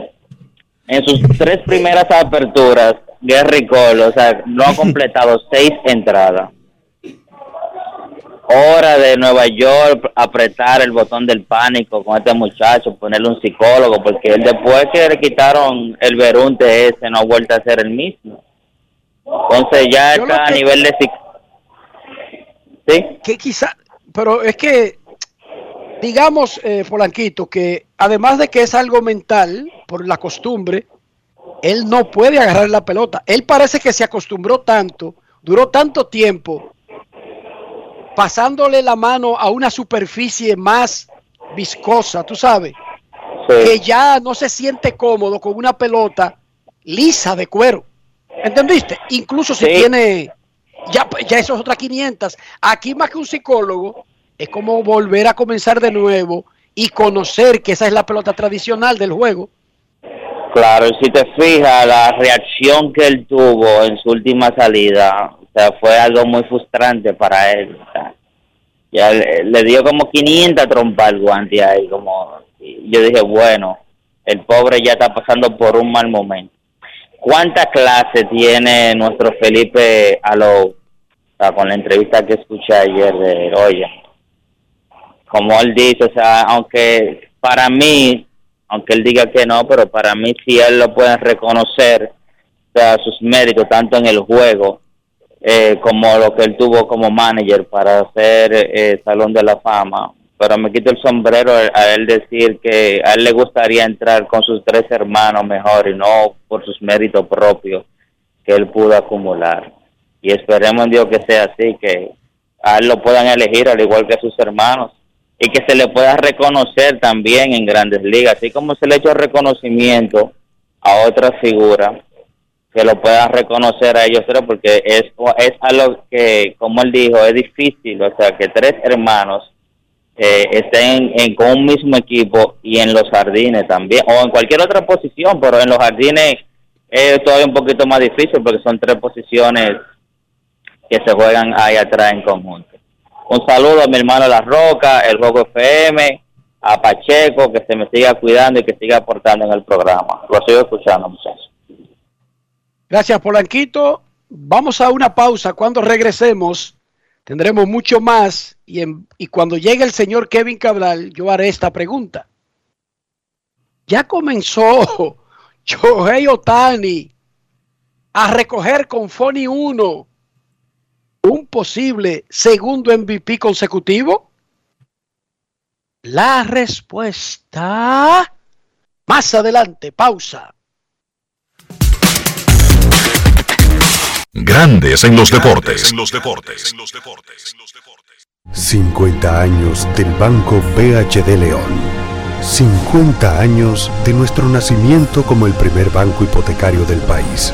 S19: en sus tres primeras aperturas, Gary Cole, o sea, no ha completado seis entradas. hora de Nueva York apretar el botón del pánico con este muchacho, ponerle un psicólogo, porque él después que le quitaron el verunte ese no ha vuelto a ser el mismo. Entonces ya está a nivel de
S2: ¿Sí? Que quizá, pero es que, digamos, eh, Polanquito, que además de que es algo mental, por la costumbre, él no puede agarrar la pelota. Él parece que se acostumbró tanto, duró tanto tiempo pasándole la mano a una superficie más viscosa, tú sabes, que ya no se siente cómodo con una pelota lisa de cuero. ¿Entendiste? Incluso si tiene, ya, ya eso es otra 500. Aquí más que un psicólogo, es como volver a comenzar de nuevo y conocer que esa es la pelota tradicional del juego.
S19: Claro, si te fijas, la reacción que él tuvo en su última salida, o sea, fue algo muy frustrante para él. ya le, dio como 500 trompas al guante ahí, como yo dije, bueno, el pobre ya está pasando por un mal momento. ¿Cuánta clase tiene nuestro Felipe Alou? con la entrevista que escuché ayer de Oye, como él dice, o sea, aunque para mí aunque él diga que no, pero para mí sí él lo puede reconocer, o sea, sus méritos tanto en el juego eh, como lo que él tuvo como manager para hacer eh, Salón de la Fama. Pero me quito el sombrero a él decir que a él le gustaría entrar con sus tres hermanos mejor y no por sus méritos propios que él pudo acumular. Y esperemos en Dios que sea así, que a él lo puedan elegir al igual que a sus hermanos y que se le pueda reconocer también en grandes ligas, así como se le ha hecho reconocimiento a otras figuras, que lo puedan reconocer a ellos, porque es, es algo que, como él dijo, es difícil, o sea, que tres hermanos eh, estén en, con un mismo equipo y en los jardines también, o en cualquier otra posición, pero en los jardines es todavía un poquito más difícil porque son tres posiciones que se juegan ahí atrás en conjunto. Un saludo a mi hermano La Roca, el Rojo FM, a Pacheco, que se me siga cuidando y que siga aportando en el programa. Lo sigo escuchando, muchachos.
S2: Gracias, Polanquito. Vamos a una pausa. Cuando regresemos, tendremos mucho más. Y, cuando llegue el señor Kevin Cabral, yo haré esta pregunta. Ya comenzó Shohei Otani a recoger con Fony 1 un posible segundo MVP consecutivo? La respuesta más adelante, pausa.
S5: Grandes en los deportes. En los deportes.
S20: 50 años del Banco BHD León. 50 años de nuestro nacimiento como el primer banco hipotecario del país,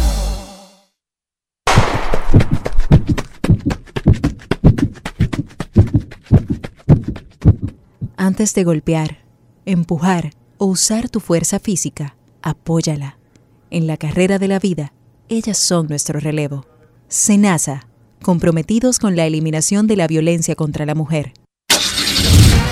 S21: Antes de golpear, empujar o usar tu fuerza física, apóyala. En la carrera de la vida, ellas son nuestro relevo. Senasa, comprometidos con la eliminación de la violencia contra la mujer.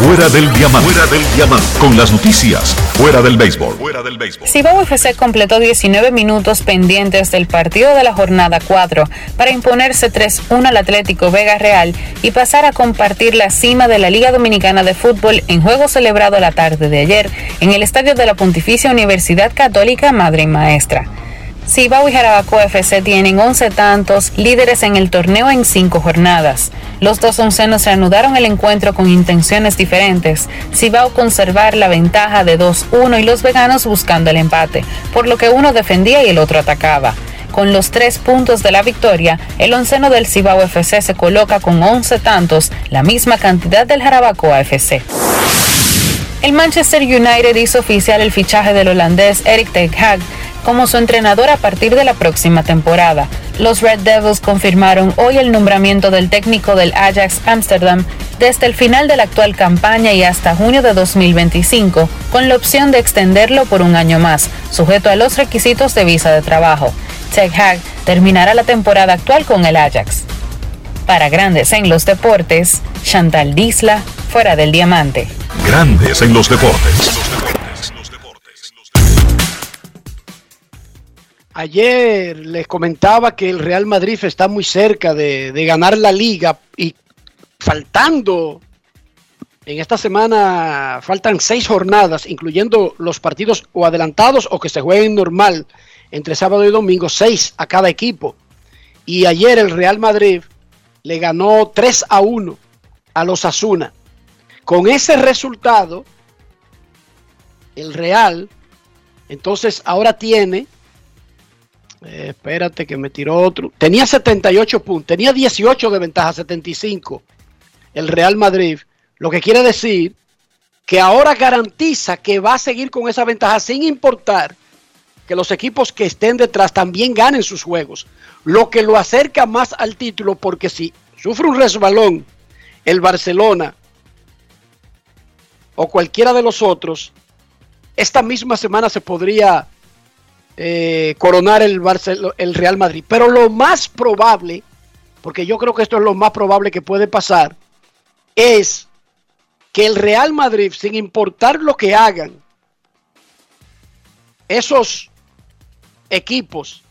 S5: Fuera del diamante. Fuera del diamante. Con las noticias. Fuera del béisbol. Fuera del béisbol.
S22: Cibao FC completó 19 minutos pendientes del partido de la jornada 4 para imponerse 3-1 al Atlético Vega Real y pasar a compartir la cima de la Liga Dominicana de Fútbol en juego celebrado la tarde de ayer en el estadio de la Pontificia Universidad Católica Madre y Maestra. Cibao y Jarabacoa FC tienen 11 tantos, líderes en el torneo en 5 jornadas. Los dos oncenos reanudaron el encuentro con intenciones diferentes. Cibao conservar la ventaja de 2-1 y los veganos buscando el empate, por lo que uno defendía y el otro atacaba. Con los tres puntos de la victoria, el onceno del Cibao FC se coloca con 11 tantos, la misma cantidad del Jarabacoa FC. El Manchester United hizo oficial el fichaje del holandés Eric Ten Hag como su entrenador a partir de la próxima temporada. Los Red Devils confirmaron hoy el nombramiento del técnico del Ajax Amsterdam desde el final de la actual campaña y hasta junio de 2025, con la opción de extenderlo por un año más, sujeto a los requisitos de visa de trabajo. Tech Hag terminará la temporada actual con el Ajax. Para Grandes en los Deportes, Chantal Disla, fuera del diamante.
S5: Grandes en los deportes.
S2: Ayer les comentaba que el Real Madrid está muy cerca de, ganar la liga y faltando en esta semana, faltan seis jornadas, incluyendo los partidos o adelantados o que se jueguen normal entre sábado y domingo, seis a cada equipo. Y ayer el Real Madrid le ganó 3 a 1 a los Asuna. Con ese resultado, el Real, entonces ahora tiene eh, espérate que me tiró otro. Tenía 78 puntos, tenía 18 de ventaja, 75 el Real Madrid. Lo que quiere decir que ahora garantiza que va a seguir con esa ventaja sin importar que los equipos que estén detrás también ganen sus juegos. Lo que lo acerca más al título porque si sufre un resbalón el Barcelona o cualquiera de los otros, esta misma semana se podría eh, coronar el, el Real Madrid. Pero lo más probable, porque yo creo que esto es lo más probable que puede pasar, es que el Real Madrid, sin importar lo que hagan, esos equipos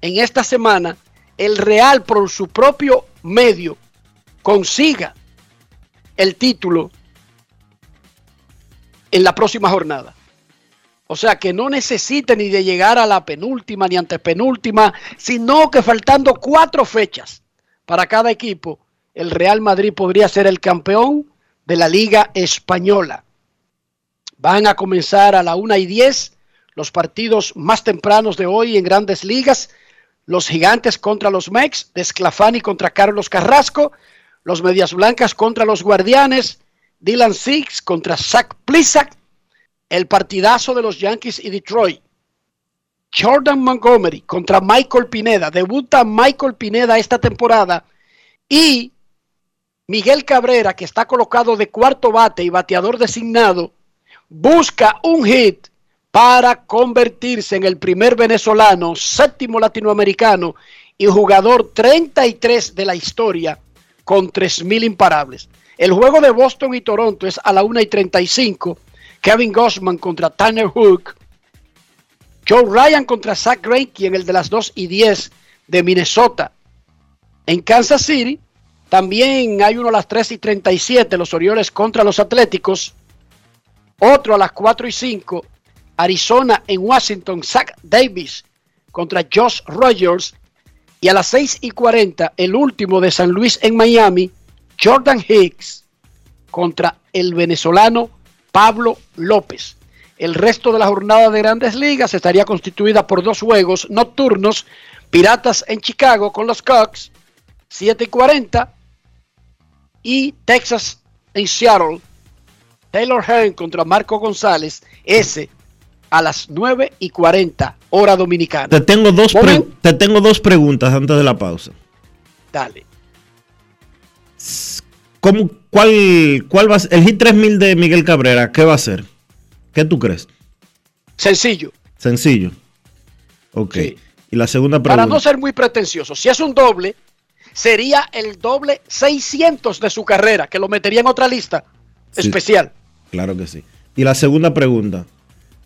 S2: en esta semana, el Real por su propio medio consiga el título en la próxima jornada. O sea, que no necesite ni de llegar a la penúltima ni antepenúltima, sino que faltando cuatro fechas para cada equipo, el Real Madrid podría ser el campeón de la Liga Española. Van a comenzar a la 1 y 10 los partidos más tempranos de hoy en grandes ligas. Los gigantes contra los Mex, Desclafani contra Carlos Carrasco, los Medias Blancas contra los Guardianes, Dylan Six contra Zach Plisak, el partidazo de los Yankees y Detroit. Jordan Montgomery contra Michael Pineda. Debuta Michael Pineda esta temporada. Y Miguel Cabrera, que está colocado de cuarto bate y bateador designado, busca un hit para convertirse en el primer venezolano, séptimo latinoamericano y jugador 33 de la historia con 3.000 imparables. El juego de Boston y Toronto es a la 1 y 35. Kevin Gossman contra Tanner Hook. Joe Ryan contra Zach Greinke en el de las 2 y 10 de Minnesota. En Kansas City también hay uno a las 3 y 37, los Orioles contra los Atléticos. Otro a las 4 y 5, Arizona en Washington, Zach Davis contra Josh Rogers. Y a las 6 y 40, el último de San Luis en Miami, Jordan Hicks contra el venezolano Pablo López. El resto de la jornada de grandes ligas estaría constituida por dos juegos nocturnos. Piratas en Chicago con los Cubs, 7 y 40. Y Texas en Seattle. Taylor Hearn contra Marco González, ese a las 9 y 40, hora dominicana.
S1: Te tengo dos, te tengo dos preguntas antes de la pausa.
S2: Dale.
S1: ¿Cómo, cuál, ¿Cuál va a ser? El Hit 3000 de Miguel Cabrera, ¿qué va a ser? ¿Qué tú crees?
S2: Sencillo.
S1: Sencillo. Ok. Y la segunda pregunta.
S2: Para no ser muy pretencioso, si es un doble, sería el doble 600 de su carrera, que lo metería en otra lista especial.
S1: Claro que sí. Y la segunda pregunta.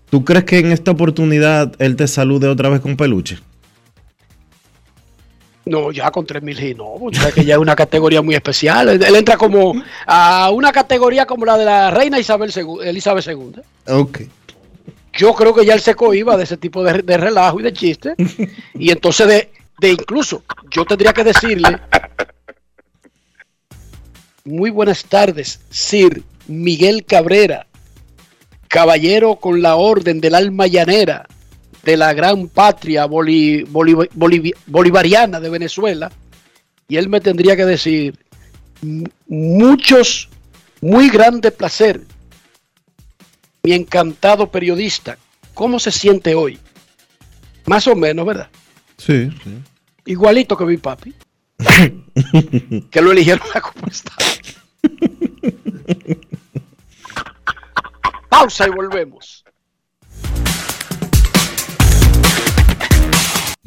S1: ¿Tú crees que en esta oportunidad él te salude otra vez con peluche?
S2: No, ya con 3000 y no, que ya es una categoría muy especial. Él, entra como a una categoría como la de la reina Isabel Elizabeth II.
S1: Ok.
S2: Yo creo que ya él se cohiba de ese tipo de, relajo y de chiste. y entonces de, de incluso, yo tendría que decirle, muy buenas tardes, Sir Miguel Cabrera, caballero con la orden del alma llanera de la gran patria bolivariana de Venezuela, y él me tendría que decir muchos, muy grande placer, mi encantado periodista, ¿cómo se siente hoy? Más o menos, ¿verdad?
S1: Sí, sí.
S2: Igualito que mi papi. que lo eligieron a como está. Pausa y volvemos.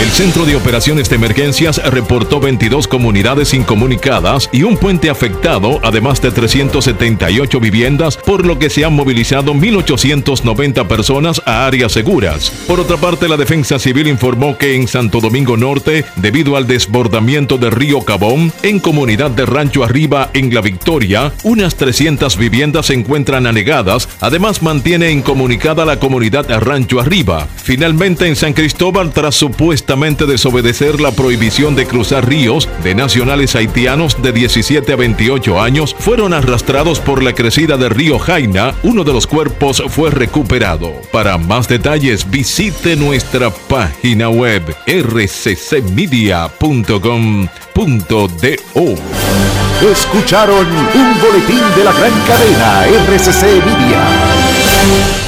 S23: El Centro de Operaciones de Emergencias reportó 22 comunidades incomunicadas y un puente afectado, además de 378 viviendas, por lo que se han movilizado 1.890 personas a áreas seguras. Por otra parte, la Defensa Civil informó que en Santo Domingo Norte, debido al desbordamiento del río Cabón, en comunidad de Rancho Arriba, en La Victoria, unas 300 viviendas se encuentran anegadas, además mantiene incomunicada la comunidad Rancho Arriba. Finalmente, en San Cristóbal, tras su supuestamente desobedecer la prohibición de cruzar ríos de nacionales haitianos de 17 a 28 años fueron arrastrados por la crecida del río Jaina. Uno de los cuerpos fue recuperado. Para más detalles visite nuestra página web rccmedia.com.do.
S20: Escucharon un boletín de la gran cadena RCC Media.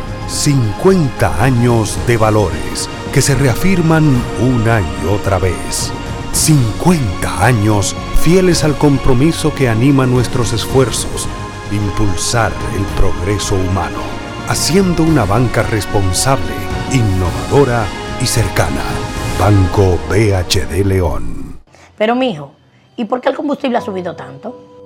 S20: 50 años de valores que se reafirman una y otra vez. 50 años fieles al compromiso que anima nuestros esfuerzos, impulsar el progreso humano, haciendo una banca responsable, innovadora y cercana. Banco BHD León.
S3: Pero mijo, ¿y por qué el combustible ha subido tanto?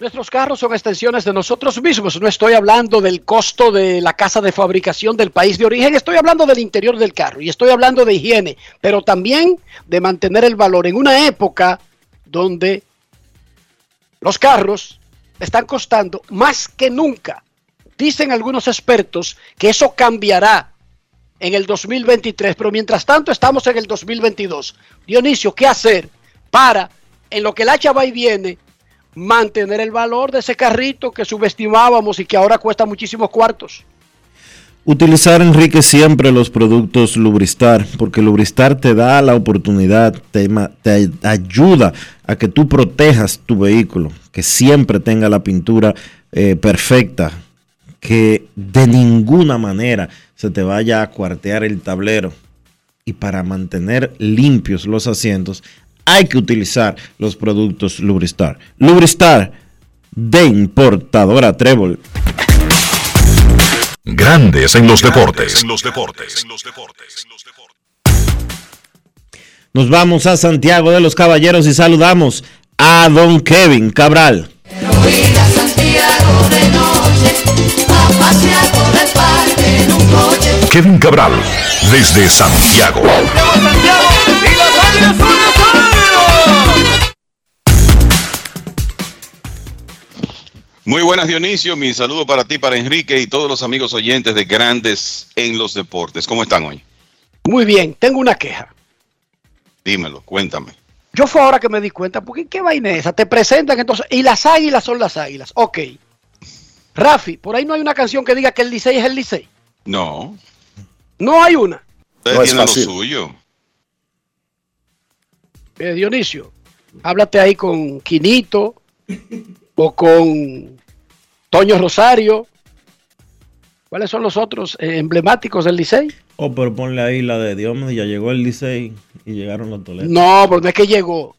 S2: Nuestros carros son extensiones de nosotros mismos. No estoy hablando del costo de la casa de fabricación del país de origen, estoy hablando del interior del carro y estoy hablando de higiene, pero también de mantener el valor en una época donde los carros están costando más que nunca. Dicen algunos expertos que eso cambiará en el 2023, pero mientras tanto estamos en el 2022. Dionisio, ¿qué hacer para, en lo que el hacha va y viene, mantener el valor de ese carrito que subestimábamos y que ahora cuesta muchísimos cuartos?
S1: Utilizar, Enrique, siempre los productos Lubristar, porque Lubristar te da la oportunidad, te, ayuda a que tú protejas tu vehículo, que siempre tenga la pintura eh, perfecta, que de ninguna manera se te vaya a cuartear el tablero. Y para mantener limpios los asientos, hay que utilizar los productos Lubristar. Lubristar de importadora Trébol.
S5: Grandes en los deportes. En los deportes.
S1: Nos vamos a Santiago de los Caballeros y saludamos a don Kevin Cabral.
S5: Kevin Cabral, desde Santiago.
S24: Muy buenas Dionisio, mi saludo para ti, para Enrique y todos los amigos oyentes de Grandes en los Deportes. ¿Cómo están hoy?
S2: Muy bien, tengo una queja.
S24: Dímelo, cuéntame.
S2: Yo fue ahora que me di cuenta, porque qué vaina es esa, te presentan entonces, y las águilas son las águilas, ok. Rafi, por ahí no hay una canción que diga que el Licey es el Licey.
S24: No.
S2: No hay una.
S24: Ustedes no tienen lo suyo.
S2: Eh, Dionisio, háblate ahí con Quinito, o con Toño Rosario. ¿Cuáles son los otros eh, emblemáticos del Licey?
S1: Oh, pero ponle ahí la de Dios, ya llegó el Licey y llegaron los Toledo.
S2: No, pero no es que llegó.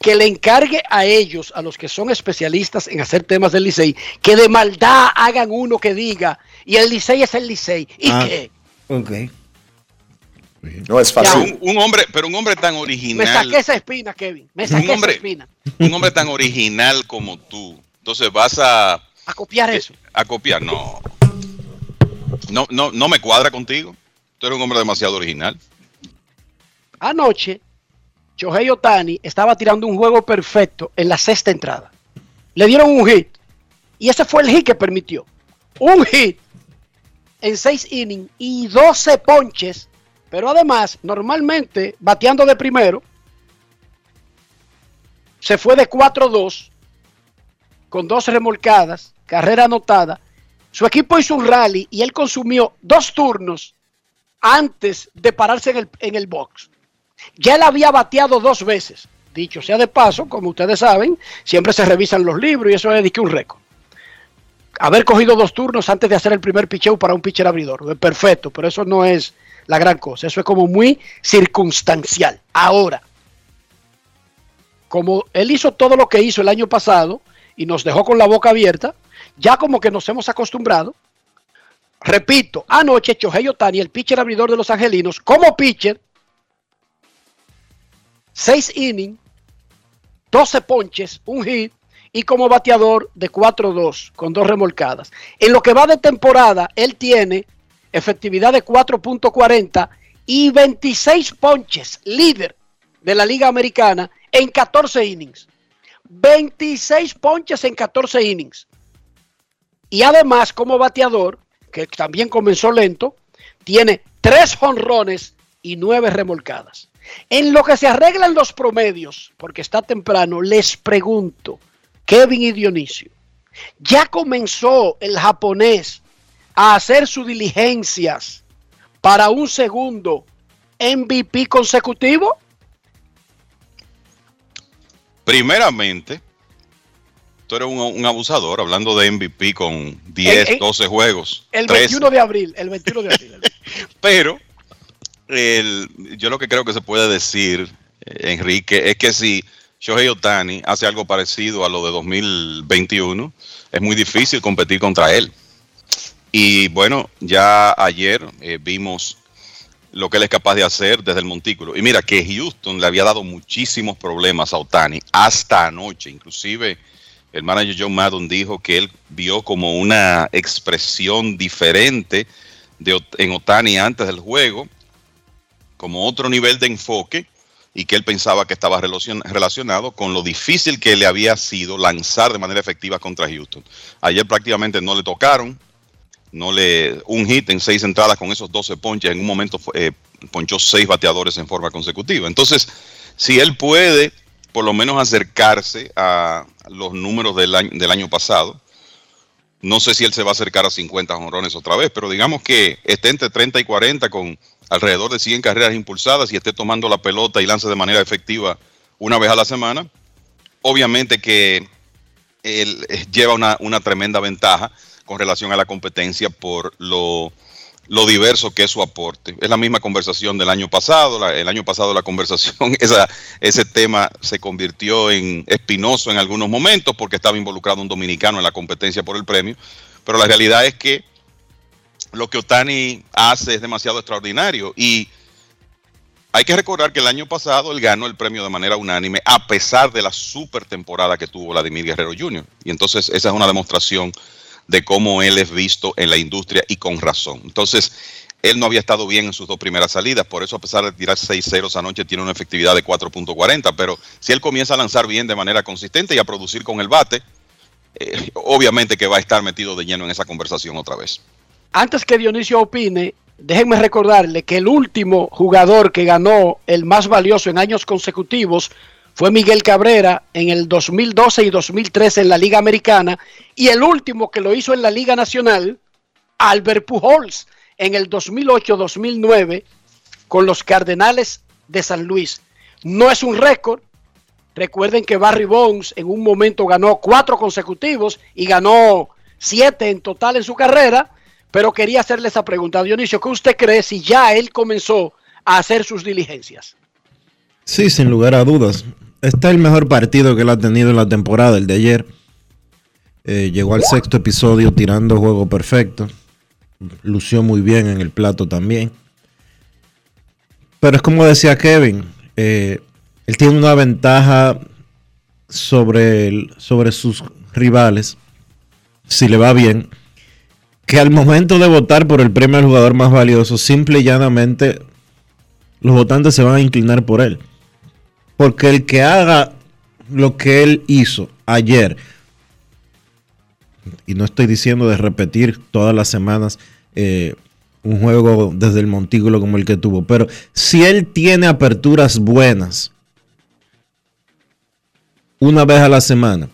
S2: Que le encargue a ellos, a los que son especialistas en hacer temas del Licey, que de maldad hagan uno que diga, y el Licey es el Licey. ¿Y ah, qué?
S1: Ok.
S24: No es fácil. Un, hombre, pero un hombre tan original.
S2: Me saqué esa espina, Kevin. Me saqué
S24: esa
S2: espina.
S24: Un hombre tan original como tú. Entonces vas a.
S2: A copiar eso.
S24: A copiar, no. No, no, no me cuadra contigo. Tú eres un hombre demasiado original.
S2: Anoche, Shohei Otani estaba tirando un juego perfecto en la sexta entrada. Le dieron un hit. Y ese fue el hit que permitió. Un hit en seis innings y 12 ponches pero además, normalmente, bateando de primero, se fue de 4-2 con dos remolcadas, carrera anotada. Su equipo hizo un rally y él consumió dos turnos antes de pararse en el, en el box. Ya él había bateado dos veces. Dicho sea de paso, como ustedes saben, siempre se revisan los libros y eso es un récord. Haber cogido dos turnos antes de hacer el primer picheo para un pitcher abridor. Perfecto, pero eso no es la gran cosa. Eso es como muy circunstancial. Ahora, como él hizo todo lo que hizo el año pasado y nos dejó con la boca abierta, ya como que nos hemos acostumbrado. Repito, anoche Chohei Otani, el pitcher abridor de los Angelinos, como pitcher, seis innings, 12 ponches, un hit y como bateador de 4-2 con dos remolcadas. En lo que va de temporada, él tiene efectividad de 4.40 y 26 ponches, líder de la Liga Americana en 14 innings. 26 ponches en 14 innings. Y además, como bateador, que también comenzó lento, tiene tres jonrones y nueve remolcadas. En lo que se arreglan los promedios, porque está temprano, les pregunto, Kevin y Dionisio, ¿ya comenzó el japonés a hacer sus diligencias para un segundo MVP consecutivo?
S24: Primeramente, tú eres un, abusador hablando de MVP con 10, 12 juegos.
S2: El 21 de abril, el 21 de abril.
S24: Pero yo lo que creo que se puede decir, Enrique, es que si Shohei Otani hace algo parecido a lo de 2021, es muy difícil competir contra él. Y bueno, ya ayer eh, vimos lo que él es capaz de hacer desde el montículo. Y mira que Houston le había dado muchísimos problemas a Otani hasta anoche. Inclusive el manager John Madden dijo que él vio como una expresión diferente de, en Otani antes del juego, como otro nivel de enfoque y que él pensaba que estaba relacionado con lo difícil que le había sido lanzar de manera efectiva contra Houston. Ayer prácticamente no le tocaron, no le un hit en seis entradas con esos 12 ponches, en un momento eh, ponchó seis bateadores en forma consecutiva. Entonces, si él puede por lo menos acercarse a los números del año, del año pasado, no sé si él se va a acercar a 50 honrones otra vez, pero digamos que esté entre 30 y 40 con alrededor de 100 carreras impulsadas y esté tomando la pelota y lance de manera efectiva una vez a la semana, obviamente que él eh, lleva una, una tremenda ventaja con relación a la competencia por lo, diverso que es su aporte. Es la misma conversación del año pasado. el año pasado la conversación, ese tema se convirtió en espinoso en algunos momentos porque estaba involucrado un dominicano en la competencia por el premio. Pero la realidad es que lo que Otani hace es demasiado extraordinario y hay que recordar que el año pasado él ganó el premio de manera unánime a pesar de la super temporada que tuvo Vladimir Guerrero Jr. Y entonces esa es una demostración de cómo él es visto en la industria y con razón. Entonces, él no había estado bien en sus dos primeras salidas, por eso a pesar de tirar 6 ceros anoche tiene una efectividad de 4.40, pero si él comienza a lanzar bien de manera consistente y a producir con el bate, eh, obviamente que va a estar metido de lleno en esa conversación otra vez.
S2: Antes que Dionisio opine, déjenme recordarle que el último jugador que ganó el más valioso en años consecutivos fue Miguel Cabrera en el 2012 y 2013 en la Liga Americana y el último que lo hizo en la Liga Nacional, Albert Pujols, en el 2008-2009 con los Cardenales de San Luis. No es un récord. Recuerden que Barry Bones en un momento ganó cuatro consecutivos y ganó siete en total en su carrera, pero quería hacerle esa pregunta. Dionisio, ¿qué usted cree si ya él comenzó a hacer sus diligencias?
S1: Sí, sin lugar a dudas. Este es el mejor partido que él ha tenido en la temporada, el de ayer. Eh, llegó al sexto episodio tirando juego perfecto. Lució muy bien en el plato también. Pero es como decía Kevin, eh, él tiene una ventaja sobre, sobre sus rivales, si le va bien, que al momento de votar por el premio al jugador más valioso, simple y llanamente los votantes se van a inclinar por él. Porque el que haga lo que él hizo ayer, y no estoy diciendo de repetir todas las semanas eh, un juego desde el montículo como el que tuvo, pero si él tiene aperturas buenas una vez a la semana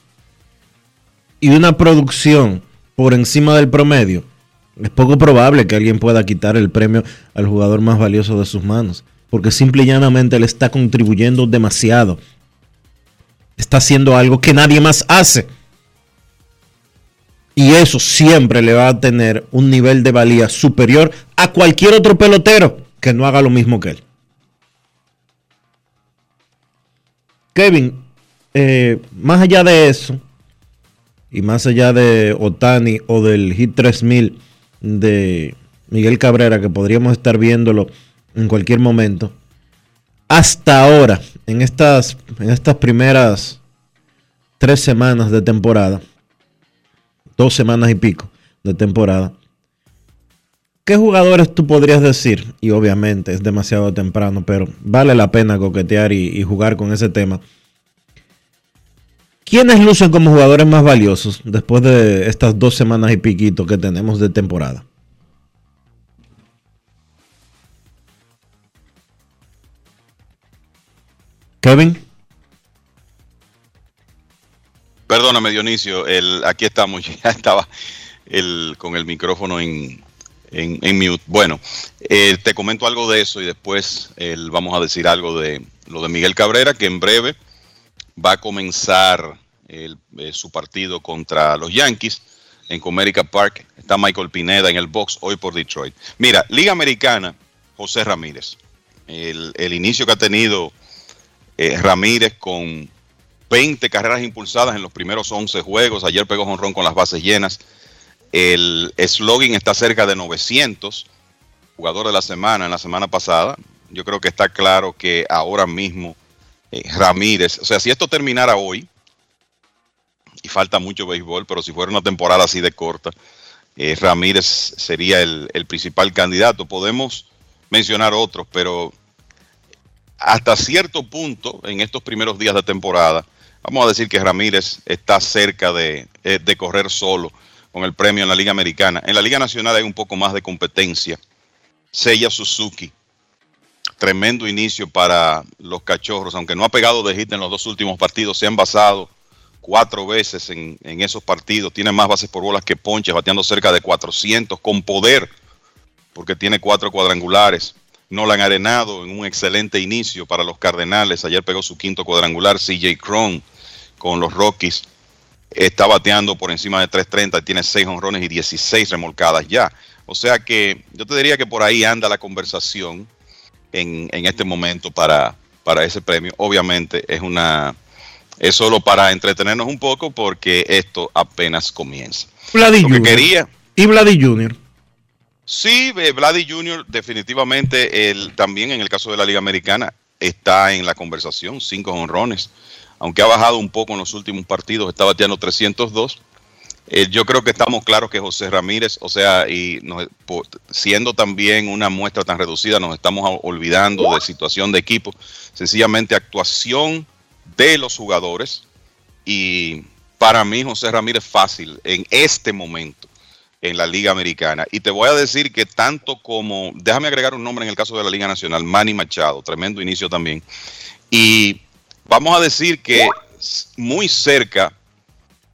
S1: y una producción por encima del promedio, es poco probable que alguien pueda quitar el premio al jugador más valioso de sus manos porque simple y llanamente le está contribuyendo demasiado. Está haciendo algo que nadie más hace. Y eso siempre le va a tener un nivel de valía superior a cualquier otro pelotero que no haga lo mismo que él. Kevin, eh, más allá de eso, y más allá de Otani o del Hit 3000 de Miguel Cabrera, que podríamos estar viéndolo en cualquier momento. Hasta ahora, en estas, en estas primeras tres semanas de temporada, dos semanas y pico de temporada, ¿qué jugadores tú podrías decir? Y obviamente es demasiado temprano, pero vale la pena coquetear y, jugar con ese tema. ¿Quiénes lucen como jugadores más valiosos después de estas dos semanas y piquito que tenemos de temporada? Kevin.
S24: Perdóname, Dionisio, el, aquí estamos, ya estaba el, con el micrófono en, en, mute. Bueno, eh, te comento algo de eso y después vamos a decir algo de lo de Miguel Cabrera, que en breve va a comenzar eh, su partido contra los Yankees en Comerica Park. Está Michael Pineda en el box hoy por Detroit. Mira, Liga Americana, José Ramírez. El, el inicio que ha tenido eh, Ramírez con 20 carreras impulsadas en los primeros 11 juegos. Ayer pegó jonrón con las bases llenas. El slogan está cerca de 900. Jugador de la semana en la semana pasada. Yo creo que está claro que ahora mismo eh, Ramírez, o sea, si esto terminara hoy, y falta mucho béisbol, pero si fuera una temporada así de corta, eh, Ramírez sería el, el principal candidato. Podemos mencionar otros, pero hasta cierto punto, en estos primeros días de temporada, vamos a decir que Ramírez está cerca de, eh, de, correr solo con el premio en la Liga Americana. En la Liga Nacional hay un poco más de competencia. Seiya Suzuki, tremendo inicio para los cachorros, aunque no ha pegado de hit en los dos últimos partidos, se han basado cuatro veces en, en esos partidos, tiene más bases por bolas que ponches, bateando cerca de 400, con poder, porque tiene cuatro cuadrangulares no la han arenado en un excelente inicio para los Cardenales. Ayer pegó su quinto cuadrangular. CJ Cron con los Rockies está bateando por encima de 330, tiene 6 honrones y 16 remolcadas ya. O sea que yo te diría que por ahí anda la conversación en, en este momento para, para ese premio. Obviamente es una es solo para entretenernos un poco porque esto apenas comienza.
S1: Lo que quería. Y Vladi Jr.
S24: Sí, Vladi Jr. definitivamente el, también en el caso de la Liga Americana está en la conversación, cinco honrones, aunque ha bajado un poco en los últimos partidos, está bateando 302. Eh, yo creo que estamos claros que José Ramírez, o sea, y siendo también una muestra tan reducida, nos estamos olvidando de situación de equipo, sencillamente actuación de los jugadores y para mí José Ramírez fácil en este momento en la Liga Americana. Y te voy a decir que tanto como, déjame agregar un nombre en el caso de la Liga Nacional, Manny Machado, tremendo inicio también. Y vamos a decir que muy cerca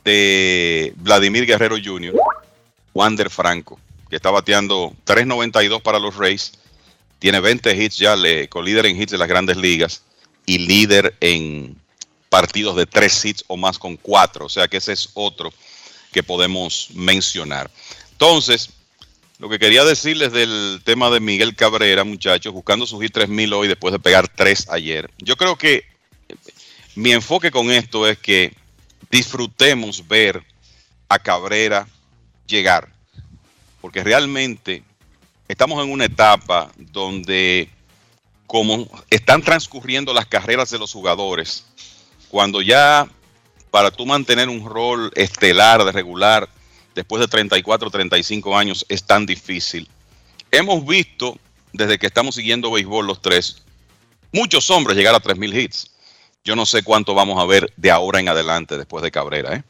S24: de Vladimir Guerrero Jr., Wander Franco, que está bateando 3.92 para los Rays, tiene 20 hits ya, le, líder en hits de las grandes ligas y líder en partidos de tres hits o más con cuatro. O sea que ese es otro que podemos mencionar. Entonces, lo que quería decirles del tema de Miguel Cabrera, muchachos, buscando sus hit 3000 hoy después de pegar 3 ayer. Yo creo que mi enfoque con esto es que disfrutemos ver a Cabrera llegar, porque realmente estamos en una etapa donde como están transcurriendo las carreras de los jugadores, cuando ya para tú mantener un rol estelar de regular después de 34, 35 años es tan difícil. Hemos visto, desde que estamos siguiendo béisbol los tres, muchos hombres llegar a 3.000 hits. Yo no sé cuánto vamos a ver de ahora en adelante después de Cabrera. ¿eh?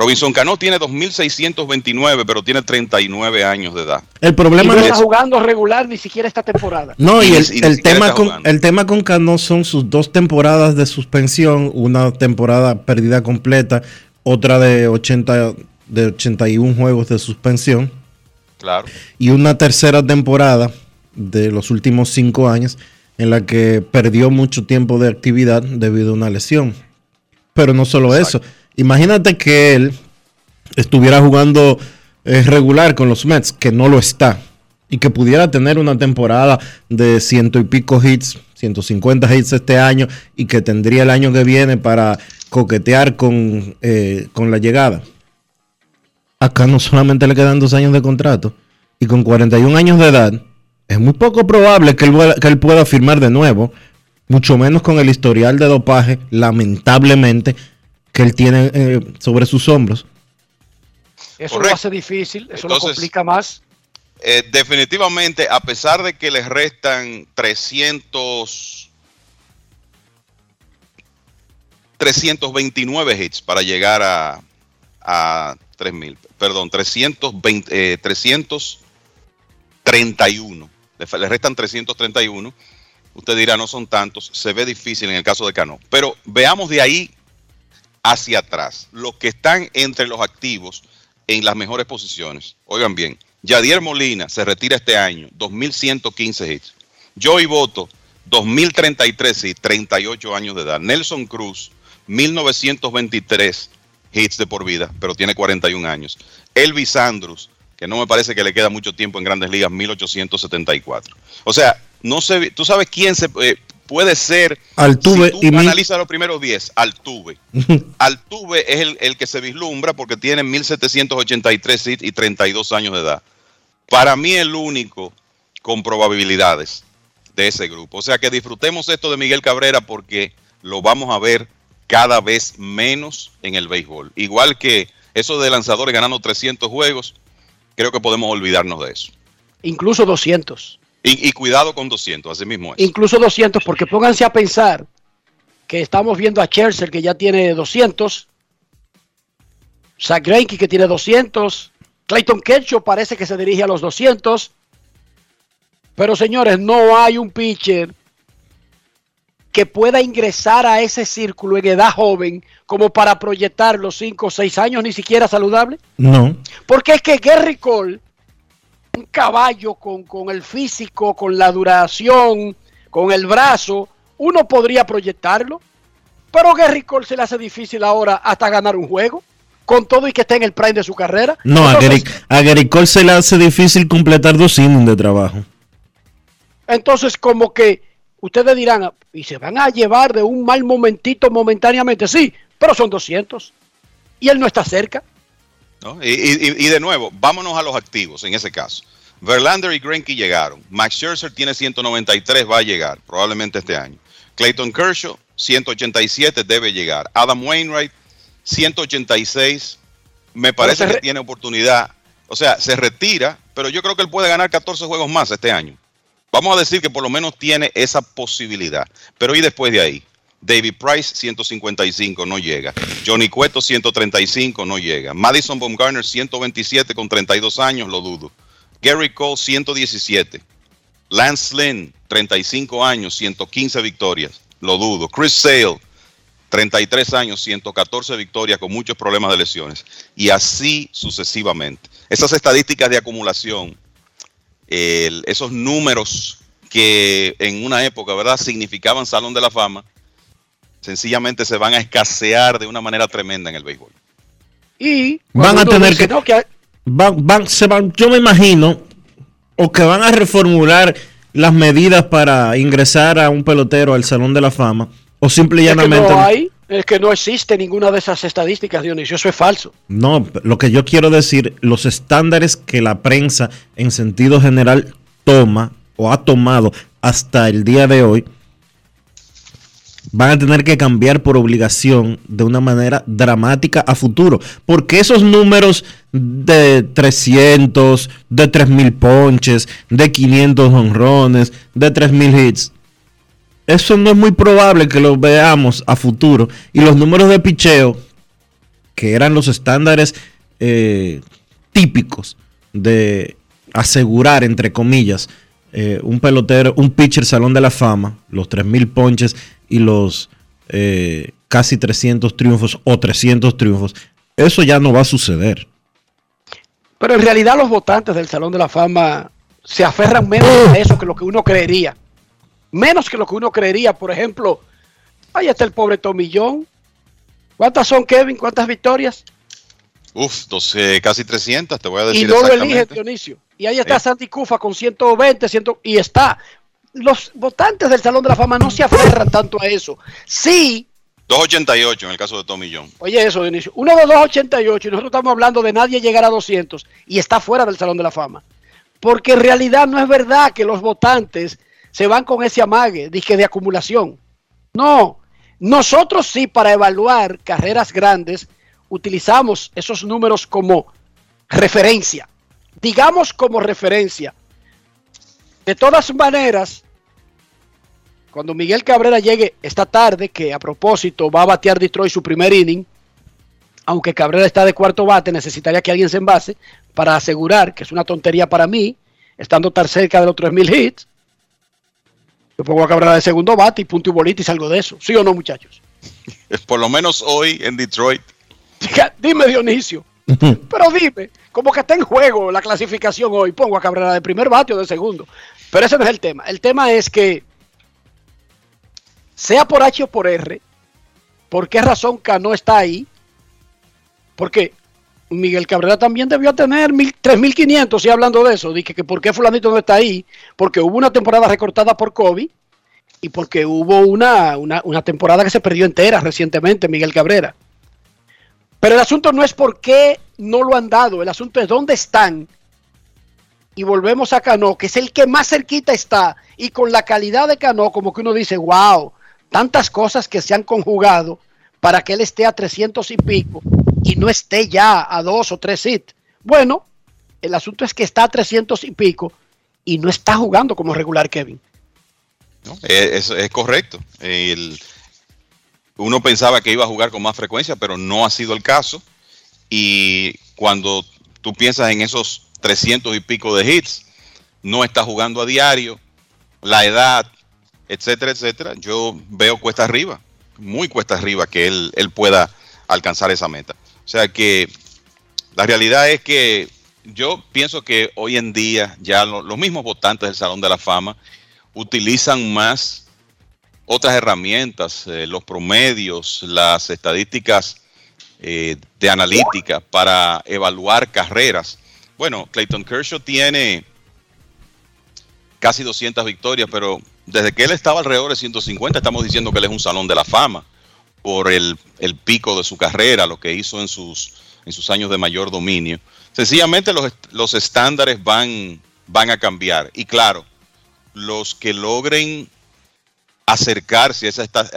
S24: Robinson Cano tiene 2.629, pero tiene 39 años de edad.
S1: El problema
S2: y no está jugando regular ni siquiera esta temporada.
S1: No, y, el, tema con, el tema con Cano son sus dos temporadas de suspensión, una temporada perdida completa, otra de 80 de 81 juegos de suspensión.
S24: Claro.
S1: Y una tercera temporada de los últimos cinco años en la que perdió mucho tiempo de actividad debido a una lesión. Pero no solo eso. Imagínate que él estuviera jugando eh, regular con los Mets, que no lo está, y que pudiera tener una temporada de ciento y pico hits, 150 hits este año, y que tendría el año que viene para coquetear con, eh, con la llegada. Acá no solamente le quedan dos años de contrato, y con 41 años de edad, es muy poco probable que él, pueda firmar de nuevo, mucho menos con el historial de dopaje, lamentablemente, que él tiene eh, sobre sus hombros.
S2: Eso lo hace difícil, eso lo complica más.
S24: Eh, definitivamente, a pesar de que les restan 300 329 hits para llegar a, a 3000, perdón, 320, eh, 331. Le, le restan 331. Usted dirá, no son tantos, se ve difícil en el caso de Cano. Pero veamos de ahí hacia atrás, los que están entre los activos en las mejores posiciones. Oigan bien, Yadier Molina se retira este año, 2.115 hits. Joey Boto, 2.033 hits, 38 años de edad. Nelson Cruz, 1923 hits de por vida, pero tiene 41 años. Elvis Andrus, que no me parece que le queda mucho tiempo en grandes ligas, 1874. O sea, no sé, tú sabes quién se eh, puede ser.
S1: Altuve
S24: si tú analizas los primeros 10, Altuve. Altuve es el, el, que se vislumbra porque tiene 1783 hits y 32 años de edad. Para mí, el único con probabilidades de ese grupo. O sea que disfrutemos esto de Miguel Cabrera porque lo vamos a ver cada vez menos en el béisbol. Igual que eso de lanzadores ganando 300 juegos, creo que podemos olvidarnos de eso.
S2: Incluso 200.
S24: Y, y, cuidado con 200, así mismo es.
S2: Incluso 200, porque pónganse a pensar que estamos viendo a Scherzer que ya tiene 200, Zach Greinke que tiene 200, Clayton Kershaw parece que se dirige a los 200, pero señores, no hay un pitcher que pueda ingresar a ese círculo en edad joven como para proyectar los 5 o 6 años ni siquiera saludable?
S1: No.
S2: Porque es que Gary Cole, un caballo con, con, el físico, con la duración, con el brazo, uno podría proyectarlo, pero Gary Cole se le hace difícil ahora hasta ganar un juego. Con todo y que esté en el prime de su carrera.
S1: No, Entonces, a, Gary, Cole se le hace difícil completar dos innings de trabajo.
S2: Entonces, como que ustedes dirán, y se van a llevar de un mal momentito momentáneamente, sí, pero son 200. Y él no está cerca.
S24: ¿No? Y, y, y, de nuevo, vámonos a los activos en ese caso. Verlander y Greinke llegaron. Max Scherzer tiene 193, va a llegar, probablemente este año. Clayton Kershaw, 187, debe llegar. Adam Wainwright, 186, me parece que tiene oportunidad. O sea, se retira, pero yo creo que él puede ganar 14 juegos más este año. Vamos a decir que por lo menos tiene esa posibilidad. Pero y después de ahí, David Price 155 no llega. Johnny Cueto 135 no llega. Madison Baumgartner 127 con 32 años, lo dudo. Gary Cole 117. Lance Lynn 35 años, 115 victorias, lo dudo. Chris Sale 33 años, 114 victorias con muchos problemas de lesiones. Y así sucesivamente. Esas estadísticas de acumulación esos números que en una época, ¿verdad?, significaban Salón de la Fama, sencillamente se van a escasear de una manera tremenda en el béisbol.
S2: Y
S1: van a tener que, no, que... Van, van, se van, yo me imagino, o que van a reformular las medidas para ingresar a un pelotero al Salón de la Fama, o simple y llanamente...
S2: Es que no hay, es que no existe ninguna de esas estadísticas, Dionisio, eso es falso.
S1: No, lo que yo quiero decir, los estándares que la prensa en sentido general toma o ha tomado hasta el día de hoy, van a tener que cambiar por obligación de una manera dramática a futuro. Porque esos números de 300, de 3000 ponches, de 500 honrones, de 3000 hits, eso no es muy probable que lo veamos a futuro. Y los números de picheo, que eran los estándares eh, típicos de asegurar, entre comillas, eh, un pelotero, un pitcher salón de la fama, los 3.000 ponches y los eh, casi 300 triunfos o 300 triunfos, eso ya no va a suceder.
S2: Pero en realidad los votantes del Salón de la Fama se aferran menos a eso que lo que uno creería. Menos que lo que uno creería. Por ejemplo, ahí está el pobre Tomillón. ¿Cuántas son, Kevin? ¿Cuántas victorias?
S24: Uf, 12, casi 300, te voy a decir
S2: Y no lo elige Dionisio. Y ahí está eh. Santi Cufa con 120, 100, y está. Los votantes del Salón de la Fama no se aferran tanto a eso. Sí.
S24: 288 en el caso de Tomillón.
S2: Oye, eso, Dionisio. Uno de 288 y nosotros estamos hablando de nadie llegar a 200 y está fuera del Salón de la Fama. Porque en realidad no es verdad que los votantes se van con ese amague dije, de acumulación. No, nosotros sí para evaluar carreras grandes utilizamos esos números como referencia. Digamos como referencia. De todas maneras, cuando Miguel Cabrera llegue esta tarde, que a propósito va a batear Detroit su primer inning, aunque Cabrera está de cuarto bate, necesitaría que alguien se envase para asegurar que es una tontería para mí, estando tan cerca de los 3.000 hits. Yo pongo a Cabrera de segundo bate y punto y bolita y salgo de eso. ¿Sí o no, muchachos?
S24: Por lo menos hoy en Detroit.
S2: Dime, Dionisio. Pero dime, como que está en juego la clasificación hoy, pongo a Cabrera de primer bate o de segundo. Pero ese no es el tema. El tema es que, sea por H o por R, ¿por qué razón Cano está ahí? Porque Miguel Cabrera también debió tener 3.500, y hablando de eso. Dije que por qué fulanito no está ahí. Porque hubo una temporada recortada por COVID y porque hubo una, una, una temporada que se perdió entera recientemente, Miguel Cabrera. Pero el asunto no es por qué no lo han dado, el asunto es dónde están. Y volvemos a Cano, que es el que más cerquita está. Y con la calidad de Cano, como que uno dice, wow, tantas cosas que se han conjugado para que él esté a 300 y pico y no esté ya a dos o tres hits. Bueno, el asunto es que está a 300 y pico y no está jugando como regular Kevin.
S24: es, es, correcto. El, uno pensaba que iba a jugar con más frecuencia, pero no ha sido el caso. Y cuando tú piensas en esos 300 y pico de hits, no está jugando a diario, la edad, etcétera, etcétera, yo veo cuesta arriba, muy cuesta arriba que él, él pueda alcanzar esa meta. O sea que la realidad es que yo pienso que hoy en día ya los mismos votantes del Salón de la Fama utilizan más otras herramientas, eh, los promedios, las estadísticas eh, de analítica para evaluar carreras. Bueno, Clayton Kershaw tiene casi 200 victorias, pero desde que él estaba alrededor de 150 estamos diciendo que él es un salón de la fama por el, pico de su carrera, lo que hizo en sus, en sus años de mayor dominio. Sencillamente los, los estándares van, van a cambiar. Y claro, los que logren acercarse a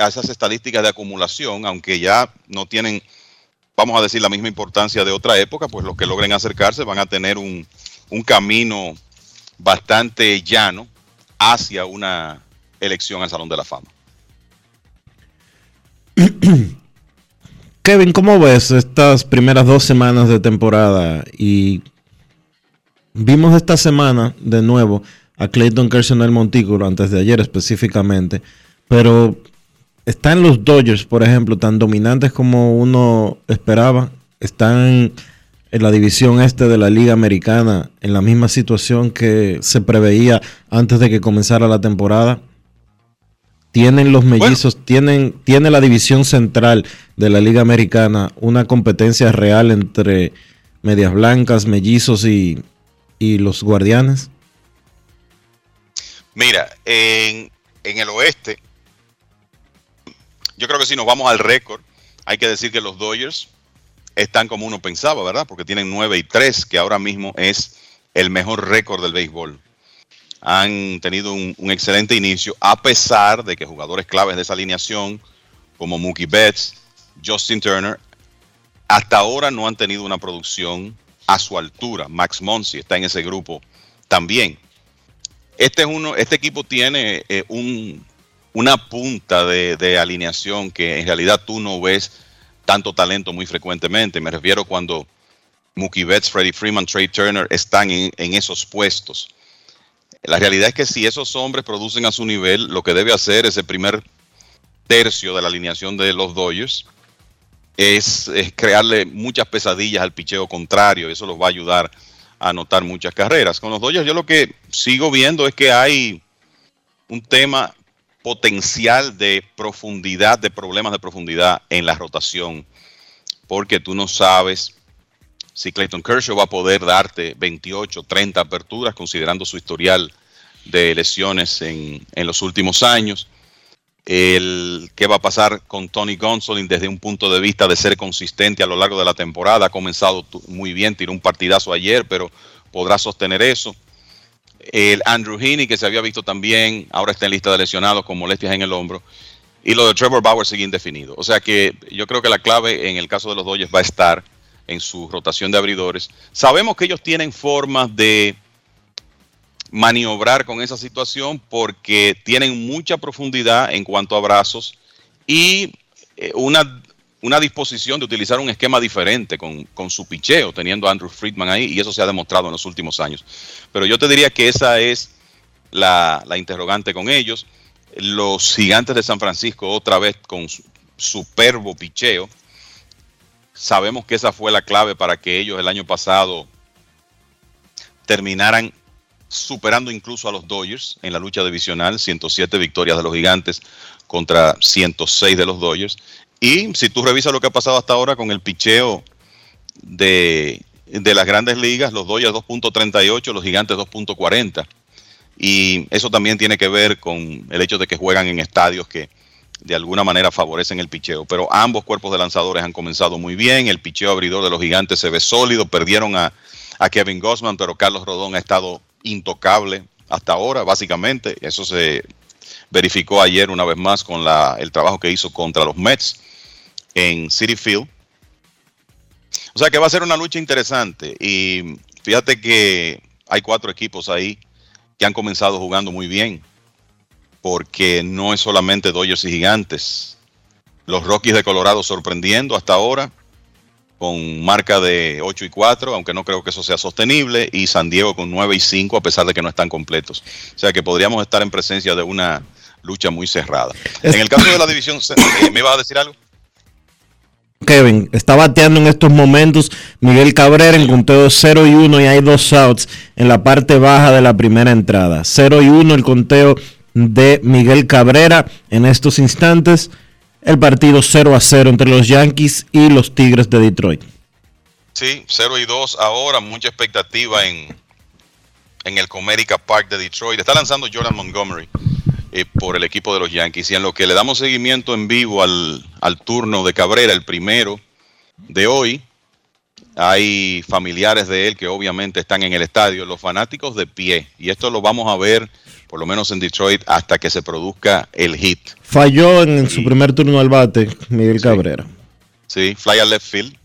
S24: esas, estadísticas de acumulación, aunque ya no tienen, vamos a decir, la misma importancia de otra época, pues los que logren acercarse van a tener un, camino bastante llano hacia una elección al Salón de la Fama.
S1: Kevin, ¿cómo ves estas primeras dos semanas de temporada? Y vimos esta semana de nuevo a Clayton Kershaw en el montículo, antes de ayer específicamente, pero están los Dodgers, por ejemplo, tan dominantes como uno esperaba. Están en la división este de la Liga Americana en la misma situación que se preveía antes de que comenzara la temporada. Tienen los mellizos, tienen, tiene la división central de la Liga Americana una competencia real entre medias blancas, mellizos y, y los guardianes.
S24: Mira, en, en el oeste, yo creo que si nos vamos al récord, hay que decir que los Dodgers están como uno pensaba, ¿verdad? Porque tienen 9 y 3, que ahora mismo es el mejor récord del béisbol. Han tenido un, excelente inicio, a pesar de que jugadores claves de esa alineación, como Mookie Betts, Justin Turner, hasta ahora no han tenido una producción a su altura. Max Monsi está en ese grupo también. Este, es uno, este equipo tiene eh, un, una punta de, alineación que en realidad tú no ves tanto talento muy frecuentemente. Me refiero cuando Mookie Betts, Freddie Freeman, Trey Turner están en, esos puestos. La realidad es que si esos hombres producen a su nivel, lo que debe hacer ese primer tercio de la alineación de los Dodgers es, crearle muchas pesadillas al picheo contrario. Eso los va a ayudar a anotar muchas carreras. Con los Dodgers yo lo que sigo viendo es que hay un tema potencial de profundidad, de problemas de profundidad en la rotación, porque tú no sabes si Clayton Kershaw va a poder darte 28, 30 aperturas, considerando su historial de lesiones en, los últimos años. El, ¿Qué va a pasar con Tony Gonsolin desde un punto de vista de ser consistente a lo largo de la temporada? Ha comenzado muy bien, tiró un partidazo ayer, pero podrá sostener eso. El Andrew Heaney, que se había visto también, ahora está en lista de lesionados con molestias en el hombro. Y lo de Trevor Bauer sigue indefinido. O sea que yo creo que la clave en el caso de los Dodgers va a estar en su rotación de abridores. Sabemos que ellos tienen formas de, maniobrar con esa situación porque tienen mucha profundidad en cuanto a brazos y eh, una, una disposición de utilizar un esquema diferente con, con, su picheo, teniendo a Andrew Friedman ahí, y eso se ha demostrado en los últimos años. Pero yo te diría que esa es la, la interrogante con ellos. Los gigantes de San Francisco, otra vez con su superbo picheo, sabemos que esa fue la clave para que ellos el año pasado terminaran superando incluso a los Dodgers en la lucha divisional, 107 victorias de los gigantes contra 106 de los Dodgers. Y si tú revisas lo que ha pasado hasta ahora con el picheo de, de las grandes ligas, los Dodgers 2.38, los gigantes 2.40. Y eso también tiene que ver con el hecho de que juegan en estadios que de alguna manera favorecen el picheo. Pero ambos cuerpos de lanzadores han comenzado muy bien. El picheo abridor de los gigantes se ve sólido. Perdieron a, a Kevin Gossman, pero Carlos Rodón ha estado intocable hasta ahora, básicamente. Eso se verificó ayer una vez más con la, el trabajo que hizo contra los Mets en City Field. O sea que va a ser una lucha interesante. Y fíjate que hay cuatro equipos ahí que han comenzado jugando muy bien. Porque no es solamente Dodgers y Gigantes. Los Rockies de Colorado sorprendiendo hasta ahora con marca de 8 y 4, aunque no creo que eso sea sostenible, y San Diego con 9 y 5, a pesar de que no están completos. O sea que podríamos estar en presencia de una lucha muy cerrada. En el caso de la división, eh, ¿me iba a decir algo?
S1: Kevin, está bateando en estos momentos Miguel Cabrera en conteo 0 y 1 y hay dos outs en la parte baja de la primera entrada. 0 y 1 el conteo de Miguel Cabrera en estos instantes el partido 0 a 0 entre los Yankees y los Tigres de Detroit.
S24: Sí, 0 y 2 ahora, mucha expectativa en, en el Comerica Park de Detroit. Está lanzando Jordan Montgomery eh, por el equipo de los Yankees y en lo que le damos seguimiento en vivo al, al turno de Cabrera, el primero de hoy, hay familiares de él que obviamente están en el estadio, los fanáticos de pie. Y esto lo vamos a ver por lo menos en Detroit, hasta que se produzca el hit.
S1: Falló en su primer turno al bate Miguel Cabrera.
S24: Sí, fly a left field.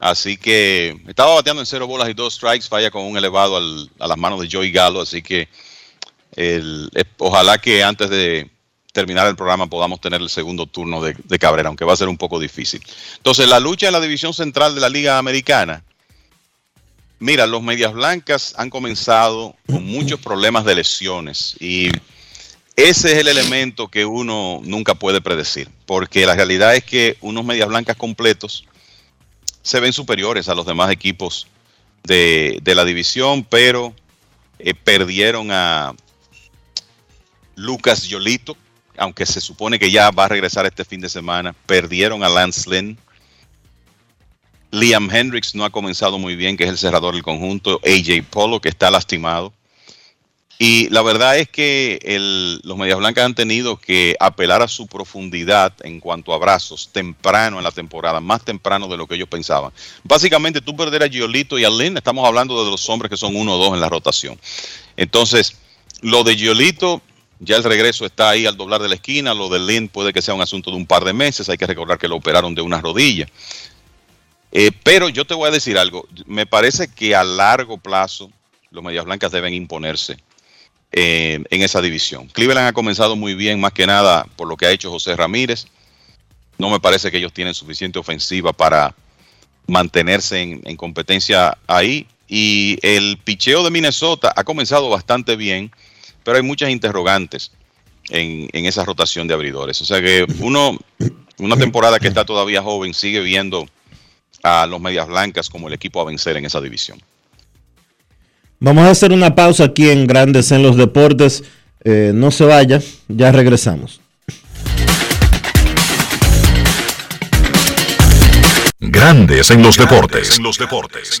S24: Así que estaba bateando en cero bolas y dos strikes, falla con un elevado a las manos de Joey Gallo. Así que ojalá que antes de terminar el programa podamos tener el segundo turno de, de, Cabrera, aunque va a ser un poco difícil. Entonces, la lucha en la división central de la Liga Americana Mira, los Medias Blancas han comenzado con muchos problemas de lesiones y ese es el elemento que uno nunca puede predecir, porque la realidad es que unos Medias Blancas completos se ven superiores a los demás equipos de, la división, pero eh, perdieron a Lucas Yolito, aunque se supone que ya va a regresar este fin de semana, perdieron a Lance Lynn, Liam Hendricks no ha comenzado muy bien, que es el cerrador del conjunto. AJ Polo, que está lastimado. Y la verdad es que los Medias Blancas han tenido que apelar a su profundidad en cuanto a brazos temprano en la temporada, más temprano de lo que ellos pensaban. Básicamente, tú perder a Giolito y a Lynn, estamos hablando de los hombres que son uno o dos en la rotación. Entonces, lo de Giolito, ya el regreso está ahí al doblar de la esquina. Lo de Lynn puede que sea un asunto de un par de meses. Hay que recordar que lo operaron de una rodilla. Eh, pero yo te voy a decir algo, me parece que a largo plazo los Medias Blancas deben imponerse eh, en esa división. Cleveland ha comenzado muy bien, más que nada por lo que ha hecho José Ramírez. No me parece que ellos tienen suficiente ofensiva para mantenerse en, competencia ahí. Y el picheo de Minnesota ha comenzado bastante bien, pero hay muchas interrogantes en, en esa rotación de abridores. O sea que uno, una temporada que está todavía joven, sigue viendo a los Medias Blancas como el equipo a vencer en esa división.
S1: Vamos a hacer una pausa aquí en Grandes en los Deportes. Eh, no se vaya, ya regresamos.
S5: Grandes en los deportes. En los deportes.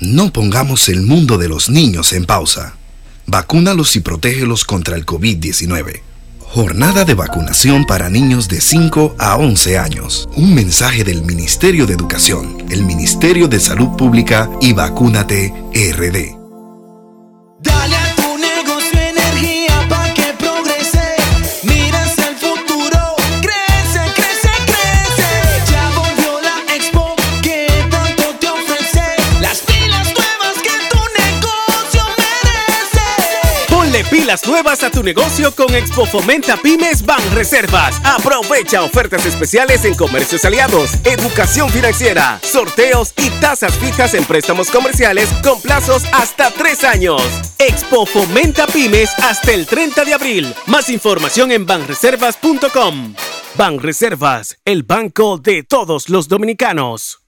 S25: No pongamos el mundo de los niños en pausa. Vacúnalos y protégelos contra el COVID-19. Jornada de vacunación para niños de 5 a 11 años. Un mensaje del Ministerio de Educación, el Ministerio de Salud Pública y Vacúnate RD.
S9: Dale Pilas nuevas
S26: a tu negocio con Expo Fomenta Pymes Ban Reservas. Aprovecha ofertas especiales en comercios aliados, educación financiera, sorteos y tasas fijas en préstamos comerciales con plazos hasta tres años. Expo Fomenta Pymes hasta el 30 de abril. Más información en banreservas.com. Ban Reservas, el banco de todos los dominicanos.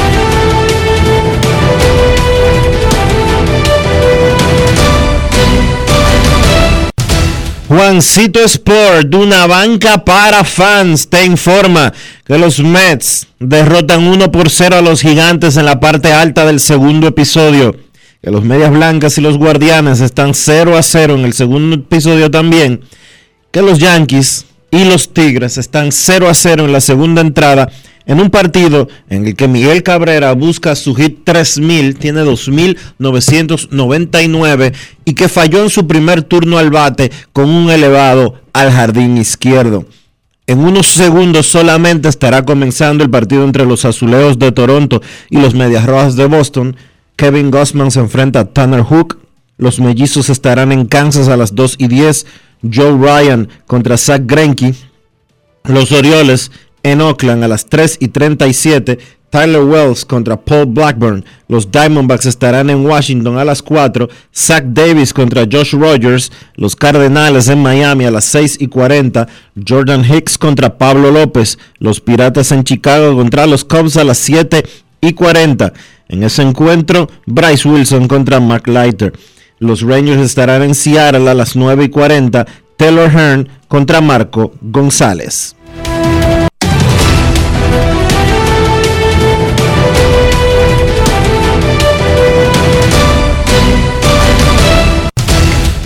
S1: Juancito Sport, una banca para fans, te informa que los Mets derrotan 1 por 0 a los gigantes en la parte alta del segundo episodio. Que los Medias Blancas y los Guardianes están 0 a 0 en el segundo episodio también. Que los Yankees y los Tigres están 0 a 0 en la segunda entrada. En un partido en el que Miguel Cabrera busca su hit 3000, tiene 2999 y que falló en su primer turno al bate con un elevado al jardín izquierdo. En unos segundos solamente estará comenzando el partido entre los Azuleos de Toronto y los Medias Rojas de Boston. Kevin Gossman se enfrenta a Tanner Hook. Los mellizos estarán en Kansas a las 2 y 10. Joe Ryan contra Zach Greinke. Los Orioles en Oakland a las 3 y 37. Tyler Wells contra Paul Blackburn. Los Diamondbacks estarán en Washington a las 4. Zach Davis contra Josh Rogers. Los Cardenales en Miami a las 6 y 40. Jordan Hicks contra Pablo López. Los Piratas en Chicago contra los Cubs a las 7 y 40. En ese encuentro, Bryce Wilson contra Mark Leiter. Los Rangers estarán en Seattle a las 9 y 40. Taylor Hearn contra Marco González.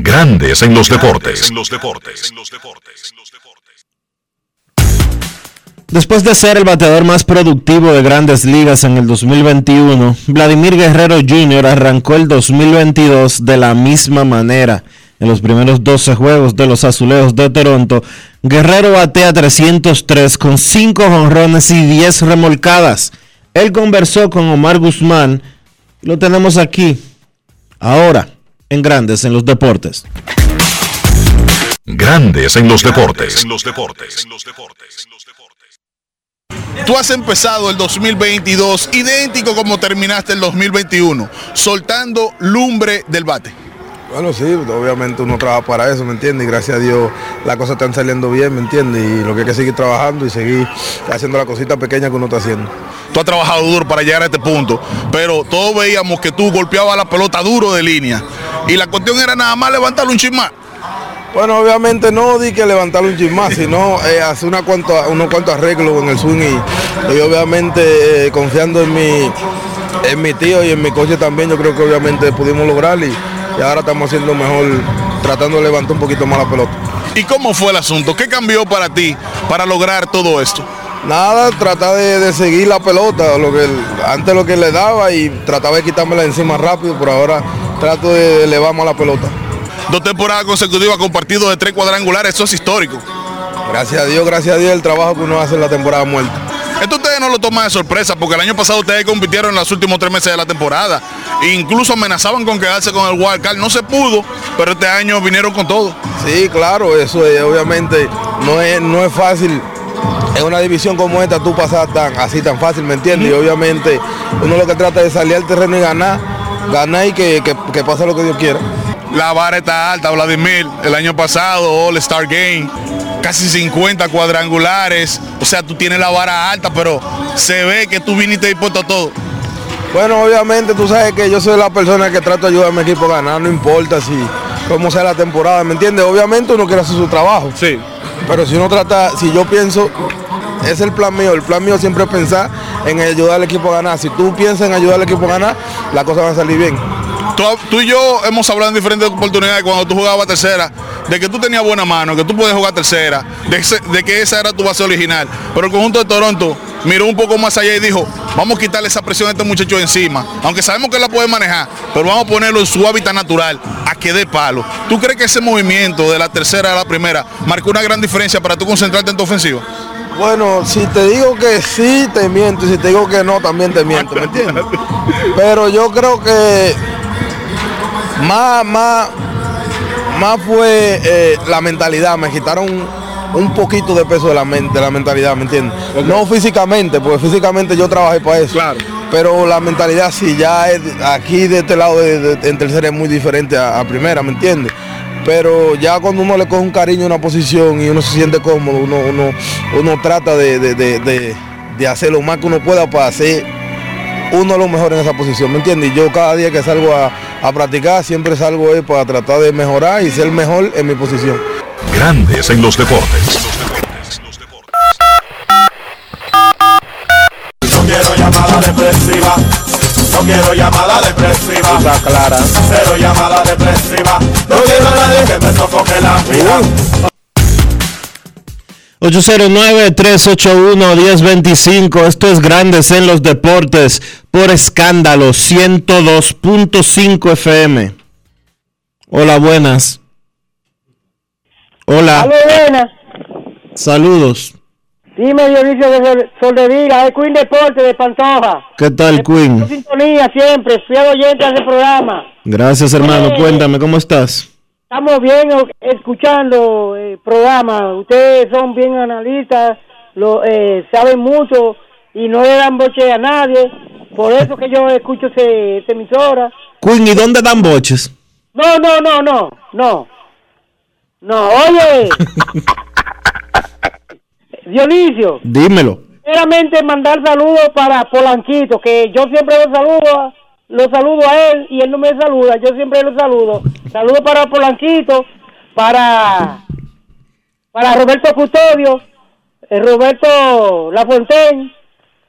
S5: Grandes en los deportes.
S1: Después de ser el bateador más productivo de grandes ligas en el 2021, Vladimir Guerrero Jr. arrancó el 2022 de la misma manera. En los primeros 12 juegos de los Azulejos de Toronto, Guerrero batea 303 con 5 jonrones y 10 remolcadas. Él conversó con Omar Guzmán. Lo tenemos aquí. Ahora en Grandes en los Deportes.
S5: Grandes en los deportes.
S27: Tú has empezado el 2022 idéntico como terminaste el 2021, soltando lumbre del bate.
S28: Bueno, sí, obviamente uno trabaja para eso, ¿me entiendes? Y gracias a Dios las cosas están saliendo bien, ¿me entiendes? Y lo que hay que seguir trabajando y seguir haciendo la cosita pequeña que uno está haciendo.
S27: Tú has trabajado duro para llegar a este punto, pero todos veíamos que tú golpeabas la pelota duro de línea. Y la cuestión era nada más levantarle un chismar.
S28: Bueno, obviamente no di que levantarle un chin más, sino eh, hacer una unos cuantos arreglos en el swing y, y obviamente eh, confiando en mi, en mi tío y en mi coche también, yo creo que obviamente pudimos lograr y, y ahora estamos haciendo mejor tratando de levantar un poquito más la pelota.
S27: ¿Y cómo fue el asunto? ¿Qué cambió para ti para lograr todo esto?
S28: Nada, tratar de, de seguir la pelota, lo que antes lo que le daba y trataba de quitármela encima rápido, pero ahora trato de elevar más la pelota.
S27: Dos temporadas consecutivas con partidos de tres cuadrangulares, eso es histórico.
S28: Gracias a Dios, gracias a Dios el trabajo que uno hace en la temporada muerta.
S27: Esto ustedes no lo toman de sorpresa, porque el año pasado ustedes compitieron en los últimos tres meses de la temporada. E incluso amenazaban con quedarse con el wildcard. No se pudo, pero este año vinieron con todo.
S28: Sí, claro, eso es, obviamente no es, no es fácil. En una división como esta tú pasas tan, así tan fácil, ¿me entiendes? Y obviamente uno lo que trata es salir al terreno y ganar, ganar y que, que, que pase lo que Dios quiera.
S27: La vara está alta, Vladimir. El año pasado, All Star Game, casi 50 cuadrangulares. O sea, tú tienes la vara alta, pero se ve que tú viniste dispuesto a todo.
S28: Bueno, obviamente tú sabes que yo soy la persona que trato de ayudar a mi equipo a ganar, no importa si cómo sea la temporada, ¿me entiendes? Obviamente uno quiere hacer su trabajo.
S27: Sí.
S28: Pero si uno trata, si yo pienso, es el plan mío, el plan mío siempre es pensar en ayudar al equipo a ganar. Si tú piensas en ayudar al equipo a ganar, las cosas van a salir bien.
S27: Tú, y yo hemos hablado en diferentes oportunidades cuando tú jugabas tercera, de que tú tenías buena mano, que tú puedes jugar tercera, de, de que esa era tu base original. Pero el conjunto de Toronto miró un poco más allá y dijo, vamos a quitarle esa presión a este muchacho encima, aunque sabemos que la puede manejar, pero vamos a ponerlo en su hábitat natural, a que dé palo. ¿Tú crees que ese movimiento de la tercera a la primera marcó una gran diferencia para tú concentrarte en tu ofensiva?
S28: Bueno, si te digo que sí, te miento. Y si te digo que no, también te miento, ¿me entiendes? Pero yo creo que más, más, más fue eh, la mentalidad. Me quitaron un poquito de peso de la, mente, de la mentalidad, ¿me entiendes? No físicamente, porque físicamente yo trabajé para eso. Pero la mentalidad sí, ya es, aquí de este lado de, de- en tercera es muy diferente a, a primera, ¿me entiendes? Pero ya cuando uno le coge un cariño a una posición y uno se siente cómodo, uno, uno, uno trata de, de- de- de- de hacer lo más que uno pueda para hacer uno lo mejor en esa posición, ¿me entiendes? Yo cada día que salgo a, a practicar siempre salgo eh, para tratar de mejorar y ser mejor en mi posición.
S5: Grandes en los deportes.
S9: No quiero llamada depresiva. No quiero llamada depresiva.
S1: Está clara.
S9: Cero llamada depresiva. No quiero a nadie que me sofoque la vida.
S1: 809-381-1025. Esto es Grandes en los Deportes por escándalo 102.5 FM. Hola, buenas. Hola,
S29: Aló, buenas.
S1: saludos.
S29: Dime, Dionisio de Sol- Soldevila, es Queen Deporte de Pantoja.
S1: ¿Qué tal, Queen?
S29: Sintonía siempre, fui oyente de ese programa.
S1: Gracias, hermano. Cuéntame, ¿cómo estás?
S29: Estamos bien escuchando el programa. Ustedes son bien analistas, lo, eh, saben mucho y no le dan boche a nadie. Por eso que yo escucho ese, emisora.
S1: Queen, ¿y dónde dan boches?
S29: No, no, no, no, no. No, oye. Dionisio.
S1: Dímelo.
S29: Primeramente mandar saludos para Polanquito, que yo siempre lo saludo, lo saludo a él y él no me saluda, yo siempre lo saludo. Saludos para Polanquito, para para Roberto Custodio, eh, Roberto Lafontaine,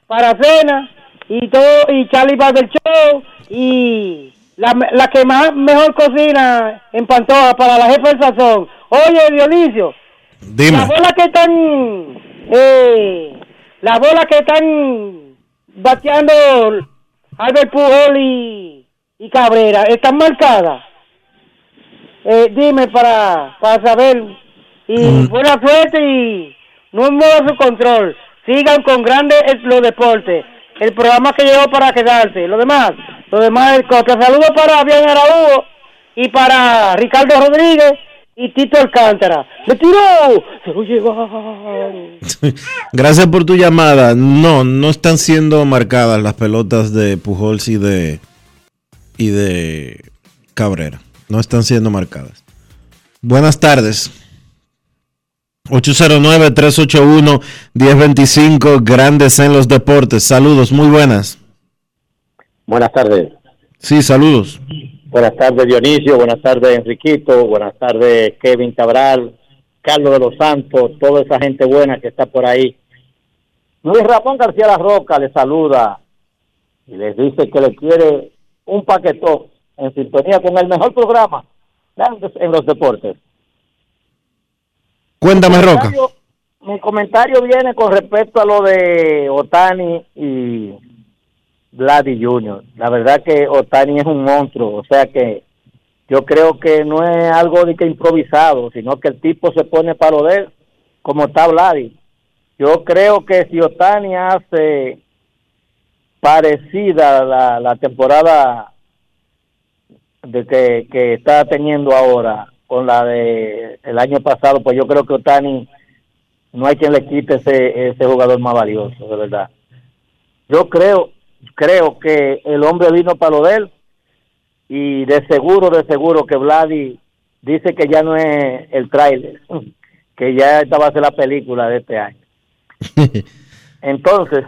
S29: para Cena y todo y Charlie Barber Show y la, la que más mejor cocina en Pantoja para la jefa del sazón. Oye, Dionisio,
S1: Dime.
S29: la bola que están, eh, la bola que están bateando Albert Pujol y, y Cabrera, ¿están marcadas? Eh, dime para, para saber. Y buena suerte y no mueva su control. Sigan con grandes los deportes. El programa que llegó para quedarse. Lo demás, lo demás es copia. Saludos para Bien Araújo y para Ricardo Rodríguez y Tito Alcántara. ¡Le tiró! ¡Se lo llevaron!
S1: Gracias por tu llamada. No, no están siendo marcadas las pelotas de Pujols y de y de Cabrera. No están siendo marcadas. Buenas tardes. 809-381-1025, Grandes en los Deportes. Saludos, muy buenas.
S30: Buenas tardes.
S1: Sí, saludos.
S30: Buenas tardes, Dionisio. Buenas tardes, Enriquito. Buenas tardes, Kevin Cabral, Carlos de los Santos, toda esa gente buena que está por ahí. Luis Ramón García La Roca le saluda y les dice que le quiere un paquetón en sintonía con el mejor programa en los deportes.
S1: Cuéntame, Roca.
S30: Mi comentario viene con respecto a lo de Otani y Vladi Jr. La verdad que Otani es un monstruo, o sea que yo creo que no es algo de que improvisado, sino que el tipo se pone para lo de como está Vladi. Yo creo que si Otani hace parecida la, la temporada de que, que está teniendo ahora con la de el año pasado, pues yo creo que Otani no hay quien le quite ese, ese jugador más valioso, de verdad. Yo creo, creo que el hombre vino para lo de él y de seguro, de seguro que Vladi dice que ya no es el tráiler, que ya esta va a ser la película de este año. Entonces,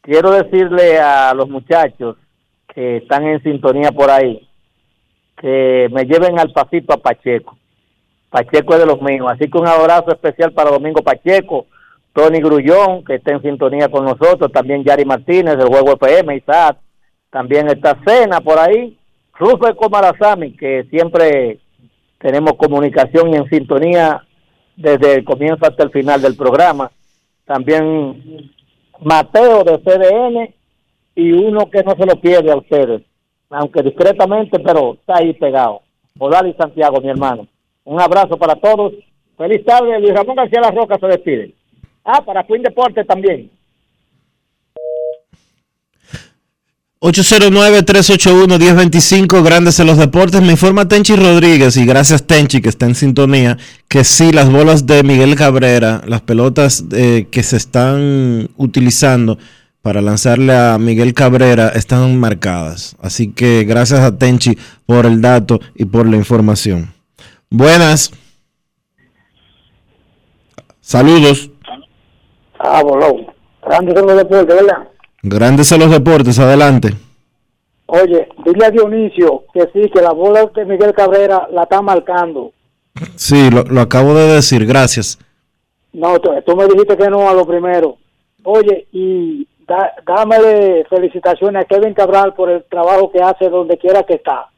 S30: quiero decirle a los muchachos que están en sintonía por ahí que me lleven al pasito a Pacheco. Pacheco es de los míos. Así que un abrazo especial para Domingo Pacheco, Tony Grullón, que está en sintonía con nosotros, también Yari Martínez del Juego FM, Isaac, también está Cena por ahí, Rufo Comarazami, que siempre tenemos comunicación y en sintonía desde el comienzo hasta el final del programa. También Mateo de CDN y uno que no se lo pierde a ustedes, aunque discretamente, pero está ahí pegado. Odali Santiago, mi hermano. Un abrazo para todos. Feliz tarde. Luis Ramón García La Roca se despide. Ah, para Queen Deporte también.
S1: 809-381-1025, Grandes en los Deportes. Me informa Tenchi Rodríguez, y gracias Tenchi que está en sintonía, que sí, las bolas de Miguel Cabrera, las pelotas eh, que se están utilizando para lanzarle a Miguel Cabrera están marcadas. Así que gracias a Tenchi por el dato y por la información. Buenas. Saludos.
S29: Ah, bolón. Grandes en los deportes, ¿verdad?
S1: Grandes en los Deportes, adelante.
S29: Oye, dile a Dionisio que sí, que la bola de Miguel Cabrera la está marcando.
S1: Sí, lo, lo acabo de decir, gracias.
S29: No, tú, tú me dijiste que no a lo primero. Oye, y da, dámele felicitaciones a Kevin Cabral por el trabajo que hace donde quiera que está.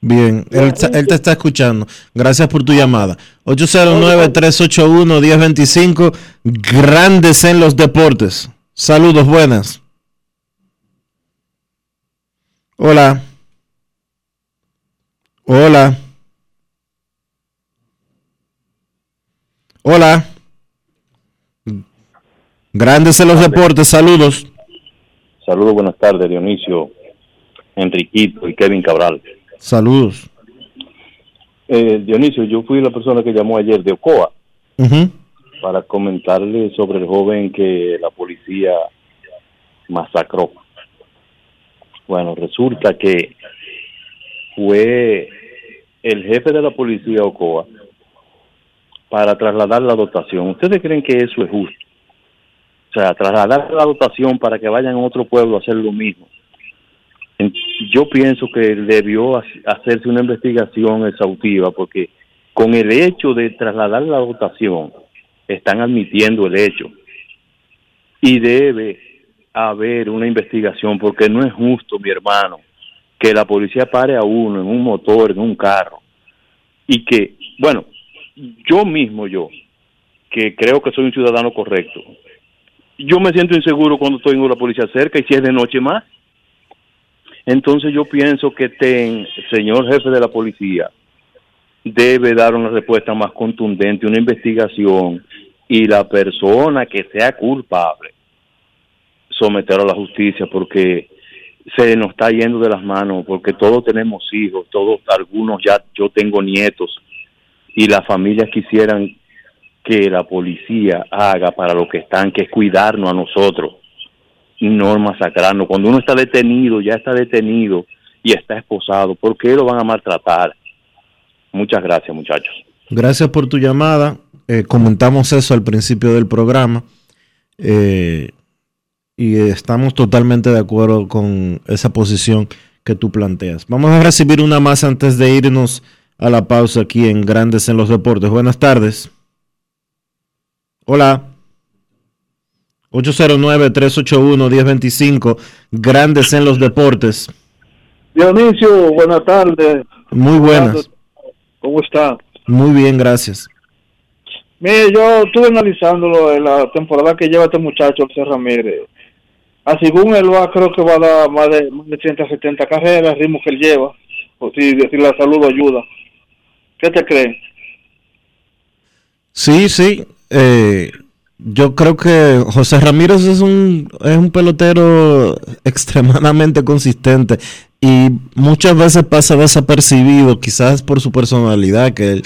S1: Bien, él, él te está escuchando. Gracias por tu llamada. 809-381-1025, Grandes en los Deportes. Saludos, buenas. Hola. Hola. Hola. Grandes en los deportes, saludos.
S31: Saludos, buenas tardes, Dionisio, Enriquito y Kevin Cabral.
S1: Saludos.
S31: Eh, Dionisio, yo fui la persona que llamó ayer de Ocoa para comentarle sobre el joven que la policía masacró. Bueno, resulta que fue el jefe de la policía Ocoa para trasladar la dotación. ¿Ustedes creen que eso es justo? O sea, trasladar la dotación para que vayan a otro pueblo a hacer lo mismo. En- Yo pienso que debió ha- hacerse una investigación exhaustiva porque con el hecho de trasladar la dotación están admitiendo el hecho y debe haber una investigación porque no es justo, mi hermano, que la policía pare a uno en un motor, en un carro y que, bueno, yo mismo yo, que creo que soy un ciudadano correcto, yo me siento inseguro cuando tengo la policía cerca y si es de noche más. Entonces yo pienso que ten, señor jefe de la policía, debe dar una respuesta más contundente, una investigación y la persona que sea culpable someter a la justicia porque se nos está yendo de las manos, porque todos tenemos hijos, todos, algunos ya, yo tengo nietos y las familias quisieran que la policía haga para lo que están, que es cuidarnos a nosotros no masacrarnos. Cuando uno está detenido, ya está detenido y está esposado, ¿por qué lo van a maltratar? Muchas gracias, muchachos.
S1: Gracias por tu llamada. Eh, comentamos eso al principio del programa. Eh, y estamos totalmente de acuerdo con esa posición que tú planteas. Vamos a recibir una más antes de irnos a la pausa aquí en Grandes en los Deportes. Buenas tardes. Hola. 809-381-1025. Grandes en los Deportes.
S32: Dionisio, buenas tardes.
S1: Muy buenas.
S33: ¿Cómo está?
S1: Muy bien, gracias.
S33: Mire, yo estuve analizándolo en la temporada que lleva este muchacho, José Ramírez. Ah, según él va, creo que va a dar más de, más de 170 carreras, el ritmo que él lleva. O si, si la salud lo ayuda. ¿Qué te crees?
S1: Sí, sí. eh, yo creo que José Ramírez es un, es un pelotero extremadamente consistente y muchas veces pasa desapercibido, quizás por su personalidad, que él,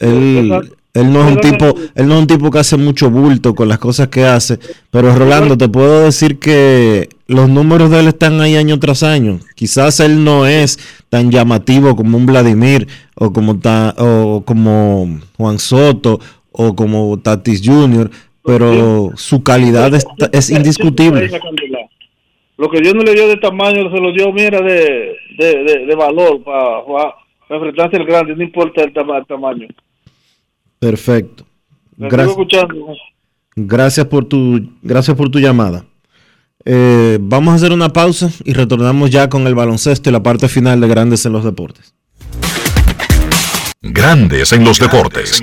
S1: él, él no es un tipo, él no es un tipo que hace mucho bulto con las cosas que hace, pero Rolando, te puedo decir que los números de él están ahí año tras año. Quizás él no es tan llamativo como un Vladimir o como ta- o como Juan Soto o como Tatis Jr., pero su calidad es, es indiscutible.
S33: Lo que Dios no le dio de tamaño, se lo dio, mira, de, de, de, de valor para, para enfrentarse al grande, no importa el, tama- el tamaño.
S1: Perfecto. Gracias.
S33: sigo escuchando.
S1: Gracias por tu, gracias por tu llamada. Eh, vamos a hacer una pausa y retornamos ya con el baloncesto y la parte final de Grandes en los Deportes.
S5: Grandes en los deportes.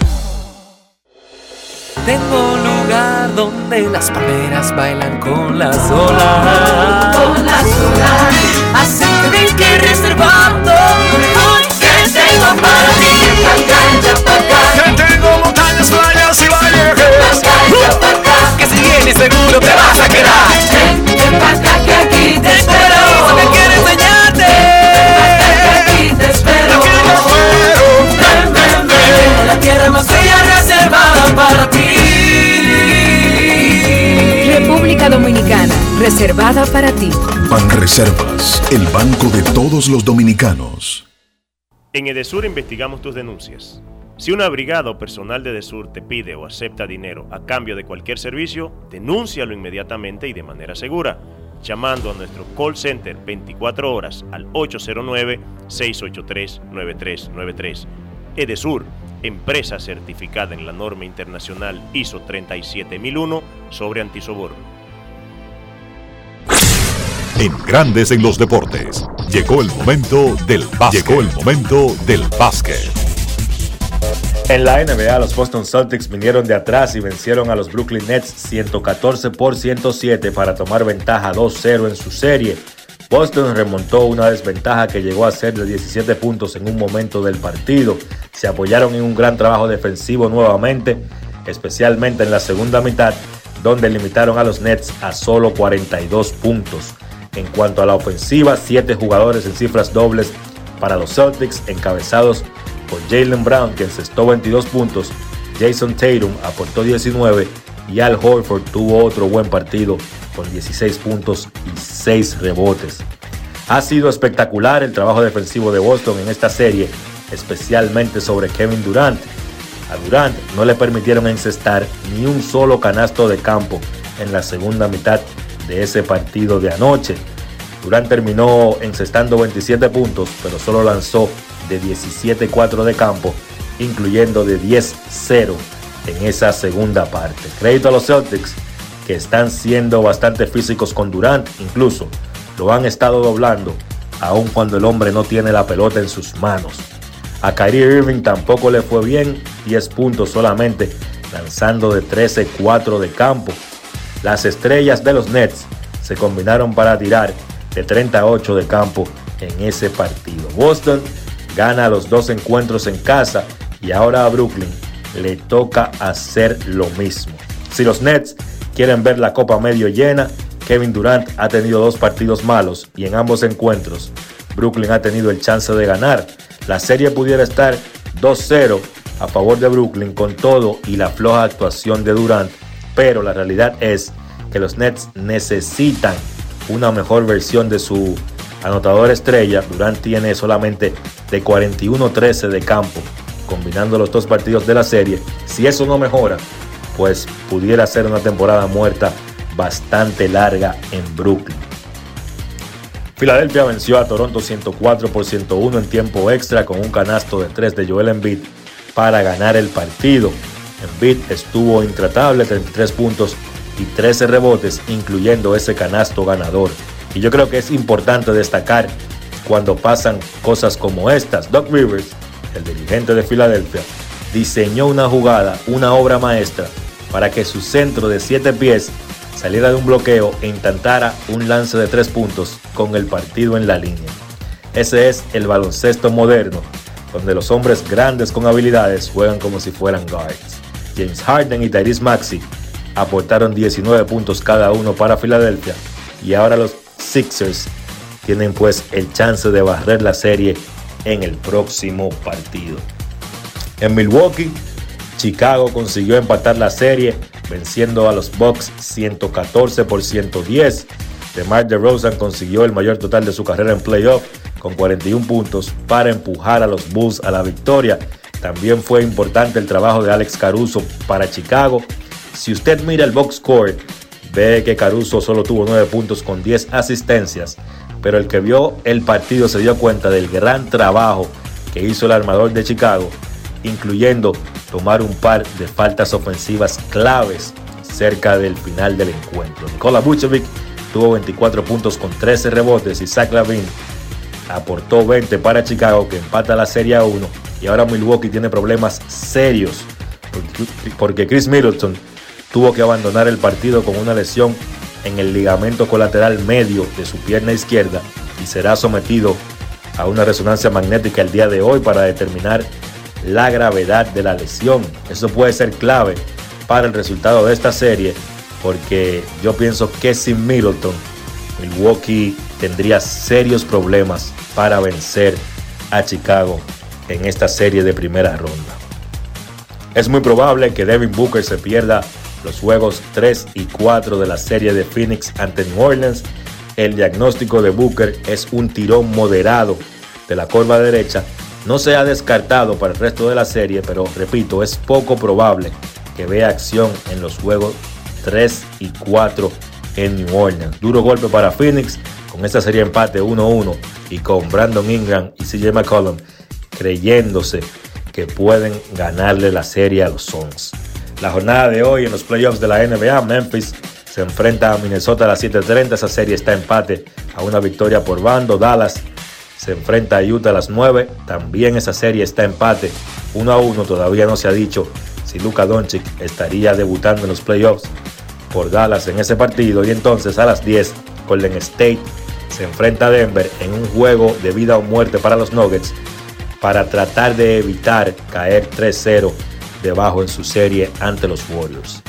S32: Tengo un lugar donde las palmeras bailan con las olas.
S34: Con las olas. Hacen que brinque reservando. Mejor que tengo para ti. Papaya.
S32: Que tengo montañas, playas y valles. Que si vienes seguro te vas a quedar.
S34: Ven, ti.
S21: República Dominicana, reservada para ti.
S20: Banreservas, el banco de todos los dominicanos.
S35: En Edesur investigamos tus denuncias. Si una brigada o personal de Edesur te pide o acepta dinero a cambio de cualquier servicio, denúncialo inmediatamente y de manera segura, llamando a nuestro call center 24 horas al 809-683-9393. Edesur, empresa certificada en la norma internacional ISO 37001 sobre antisoborno.
S5: En Grandes en los Deportes. Llegó el momento del básquet. Llegó el momento del básquet.
S36: En la NBA, los Boston Celtics vinieron de atrás y vencieron a los Brooklyn Nets 114 por 107 para tomar ventaja 2-0 en su serie. Boston remontó una desventaja que llegó a ser de 17 puntos en un momento del partido. Se apoyaron en un gran trabajo defensivo nuevamente, especialmente en la segunda mitad, donde limitaron a los Nets a solo 42 puntos. En cuanto a la ofensiva, 7 jugadores en cifras dobles para los Celtics, encabezados por Jalen Brown, que encestó 22 puntos, Jason Tatum aportó 19 y Al Horford tuvo otro buen partido con 16 puntos y 6 rebotes. Ha sido espectacular el trabajo defensivo de Boston en esta serie, especialmente sobre Kevin Durant. A Durant no le permitieron encestar ni un solo canasto de campo en la segunda mitad de ese partido de anoche. Durant terminó encestando 27 puntos, pero solo lanzó de 17-4 de campo, incluyendo de 10-0 en esa segunda parte. Crédito a los Celtics, que están siendo bastante físicos con Durant, incluso lo han estado doblando, aun cuando el hombre no tiene la pelota en sus manos. A Kyrie Irving tampoco le fue bien, 10 puntos solamente, lanzando de 13-4 de campo. Las estrellas de los Nets se combinaron para tirar de 38 de campo en ese partido. Boston gana los dos encuentros en casa y ahora a Brooklyn le toca hacer lo mismo. Si los Nets quieren ver la copa medio llena, Kevin Durant ha tenido dos partidos malos y en ambos encuentros Brooklyn ha tenido el chance de ganar. La serie pudiera estar 2-0 a favor de Brooklyn con todo y la floja actuación de Durant pero la realidad es que los Nets necesitan una mejor versión de su anotador estrella. Durant tiene solamente de 41-13 de campo, combinando los dos partidos de la serie. Si eso no mejora, pues pudiera ser una temporada muerta bastante larga en Brooklyn. Filadelfia venció a Toronto 104 por 101 en tiempo extra con un canasto de 3 de Joel Embiid para ganar el partido. Embiid estuvo intratable, 33 puntos y 13 rebotes, incluyendo ese canasto ganador. Y yo creo que es importante destacar cuando pasan cosas como estas. Doc Rivers, el dirigente de Filadelfia, diseñó una jugada, una obra maestra, para que su centro de 7 pies saliera de un bloqueo e intentara un lance de 3 puntos con el partido en la línea. Ese es el baloncesto moderno, donde los hombres grandes con habilidades juegan como si fueran guards. James Harden y Tyrese Maxey aportaron 19 puntos cada uno para Filadelfia y ahora los Sixers tienen pues el chance de barrer la serie en el próximo partido. En Milwaukee, Chicago consiguió empatar la serie venciendo a los Bucks 114 por 110. DeMar DeRozan consiguió el mayor total de su carrera en playoff con 41 puntos para empujar a los Bulls a la victoria. También fue importante el trabajo de Alex Caruso para Chicago. Si usted mira el box score, ve que Caruso solo tuvo 9 puntos con 10 asistencias, pero el que vio el partido se dio cuenta del gran trabajo que hizo el armador de Chicago, incluyendo tomar un par de faltas ofensivas claves cerca del final del encuentro. Nikola Vucevic tuvo 24 puntos con 13 rebotes y Zach Lavin aportó 20 para Chicago que empata la Serie a 1 y ahora Milwaukee tiene problemas serios porque Chris Middleton tuvo que abandonar el partido con una lesión en el ligamento colateral medio de su pierna izquierda y será sometido a una resonancia magnética el día de hoy para determinar la gravedad de la lesión. Eso puede ser clave para el resultado de esta serie porque yo pienso que sin Middleton Milwaukee tendría serios problemas para vencer a Chicago en esta serie de primera ronda. Es muy probable que Devin Booker se pierda los juegos 3 y 4 de la serie de Phoenix ante New Orleans. El diagnóstico de Booker es un tirón moderado de la curva derecha. No se ha descartado para el resto de la serie, pero repito, es poco probable que vea acción en los juegos 3 y 4 en New Orleans. Duro golpe para Phoenix con esta serie empate 1-1 y con Brandon Ingram y CJ McCollum creyéndose que pueden ganarle la serie a los Suns. La jornada de hoy en los playoffs de la NBA, Memphis se enfrenta a Minnesota a las 7.30. Esa serie está empate a una victoria por bando. Dallas se enfrenta a Utah a las 9. También esa serie está empate 1 a 1. Todavía no se ha dicho si Luka Doncic estaría debutando en los playoffs por Dallas en ese partido. Y entonces a las 10, Golden State se enfrenta a Denver en un juego de vida o muerte para los Nuggets para tratar de evitar caer 3-0 debajo en su serie ante los Warriors.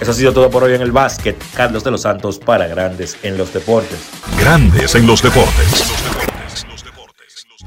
S36: Eso ha sido todo por hoy en el básquet. Carlos de los Santos para Grandes en los Deportes.
S5: Grandes en los Deportes.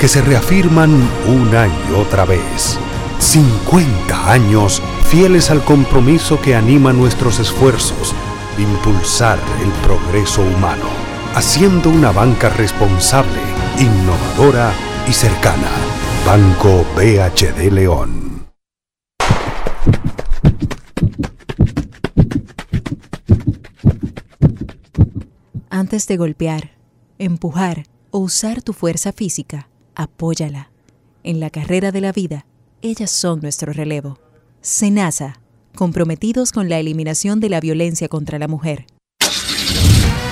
S20: que se reafirman una y otra vez. 50 años fieles al compromiso que anima nuestros esfuerzos de impulsar el progreso humano, haciendo una banca responsable, innovadora y cercana. Banco BHD León.
S21: Antes de golpear, empujar o usar tu fuerza física, apóyala. En la carrera de la vida, ellas son nuestro relevo. Senasa, comprometidos con la eliminación de la violencia contra la mujer.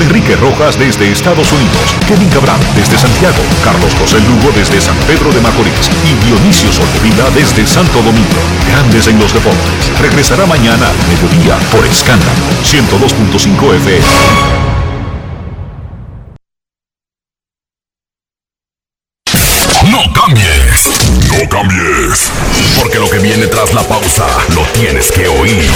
S5: Enrique Rojas desde Estados Unidos, Kevin Cabral desde Santiago, Carlos José Lugo desde San Pedro de Macorís y Dionisio Solterida desde Santo Domingo. Grandes en los deportes. Regresará mañana mediodía por Escándalo 102.5 FM.
S37: No cambies, no cambies, porque lo que viene tras la pausa lo tienes que oír.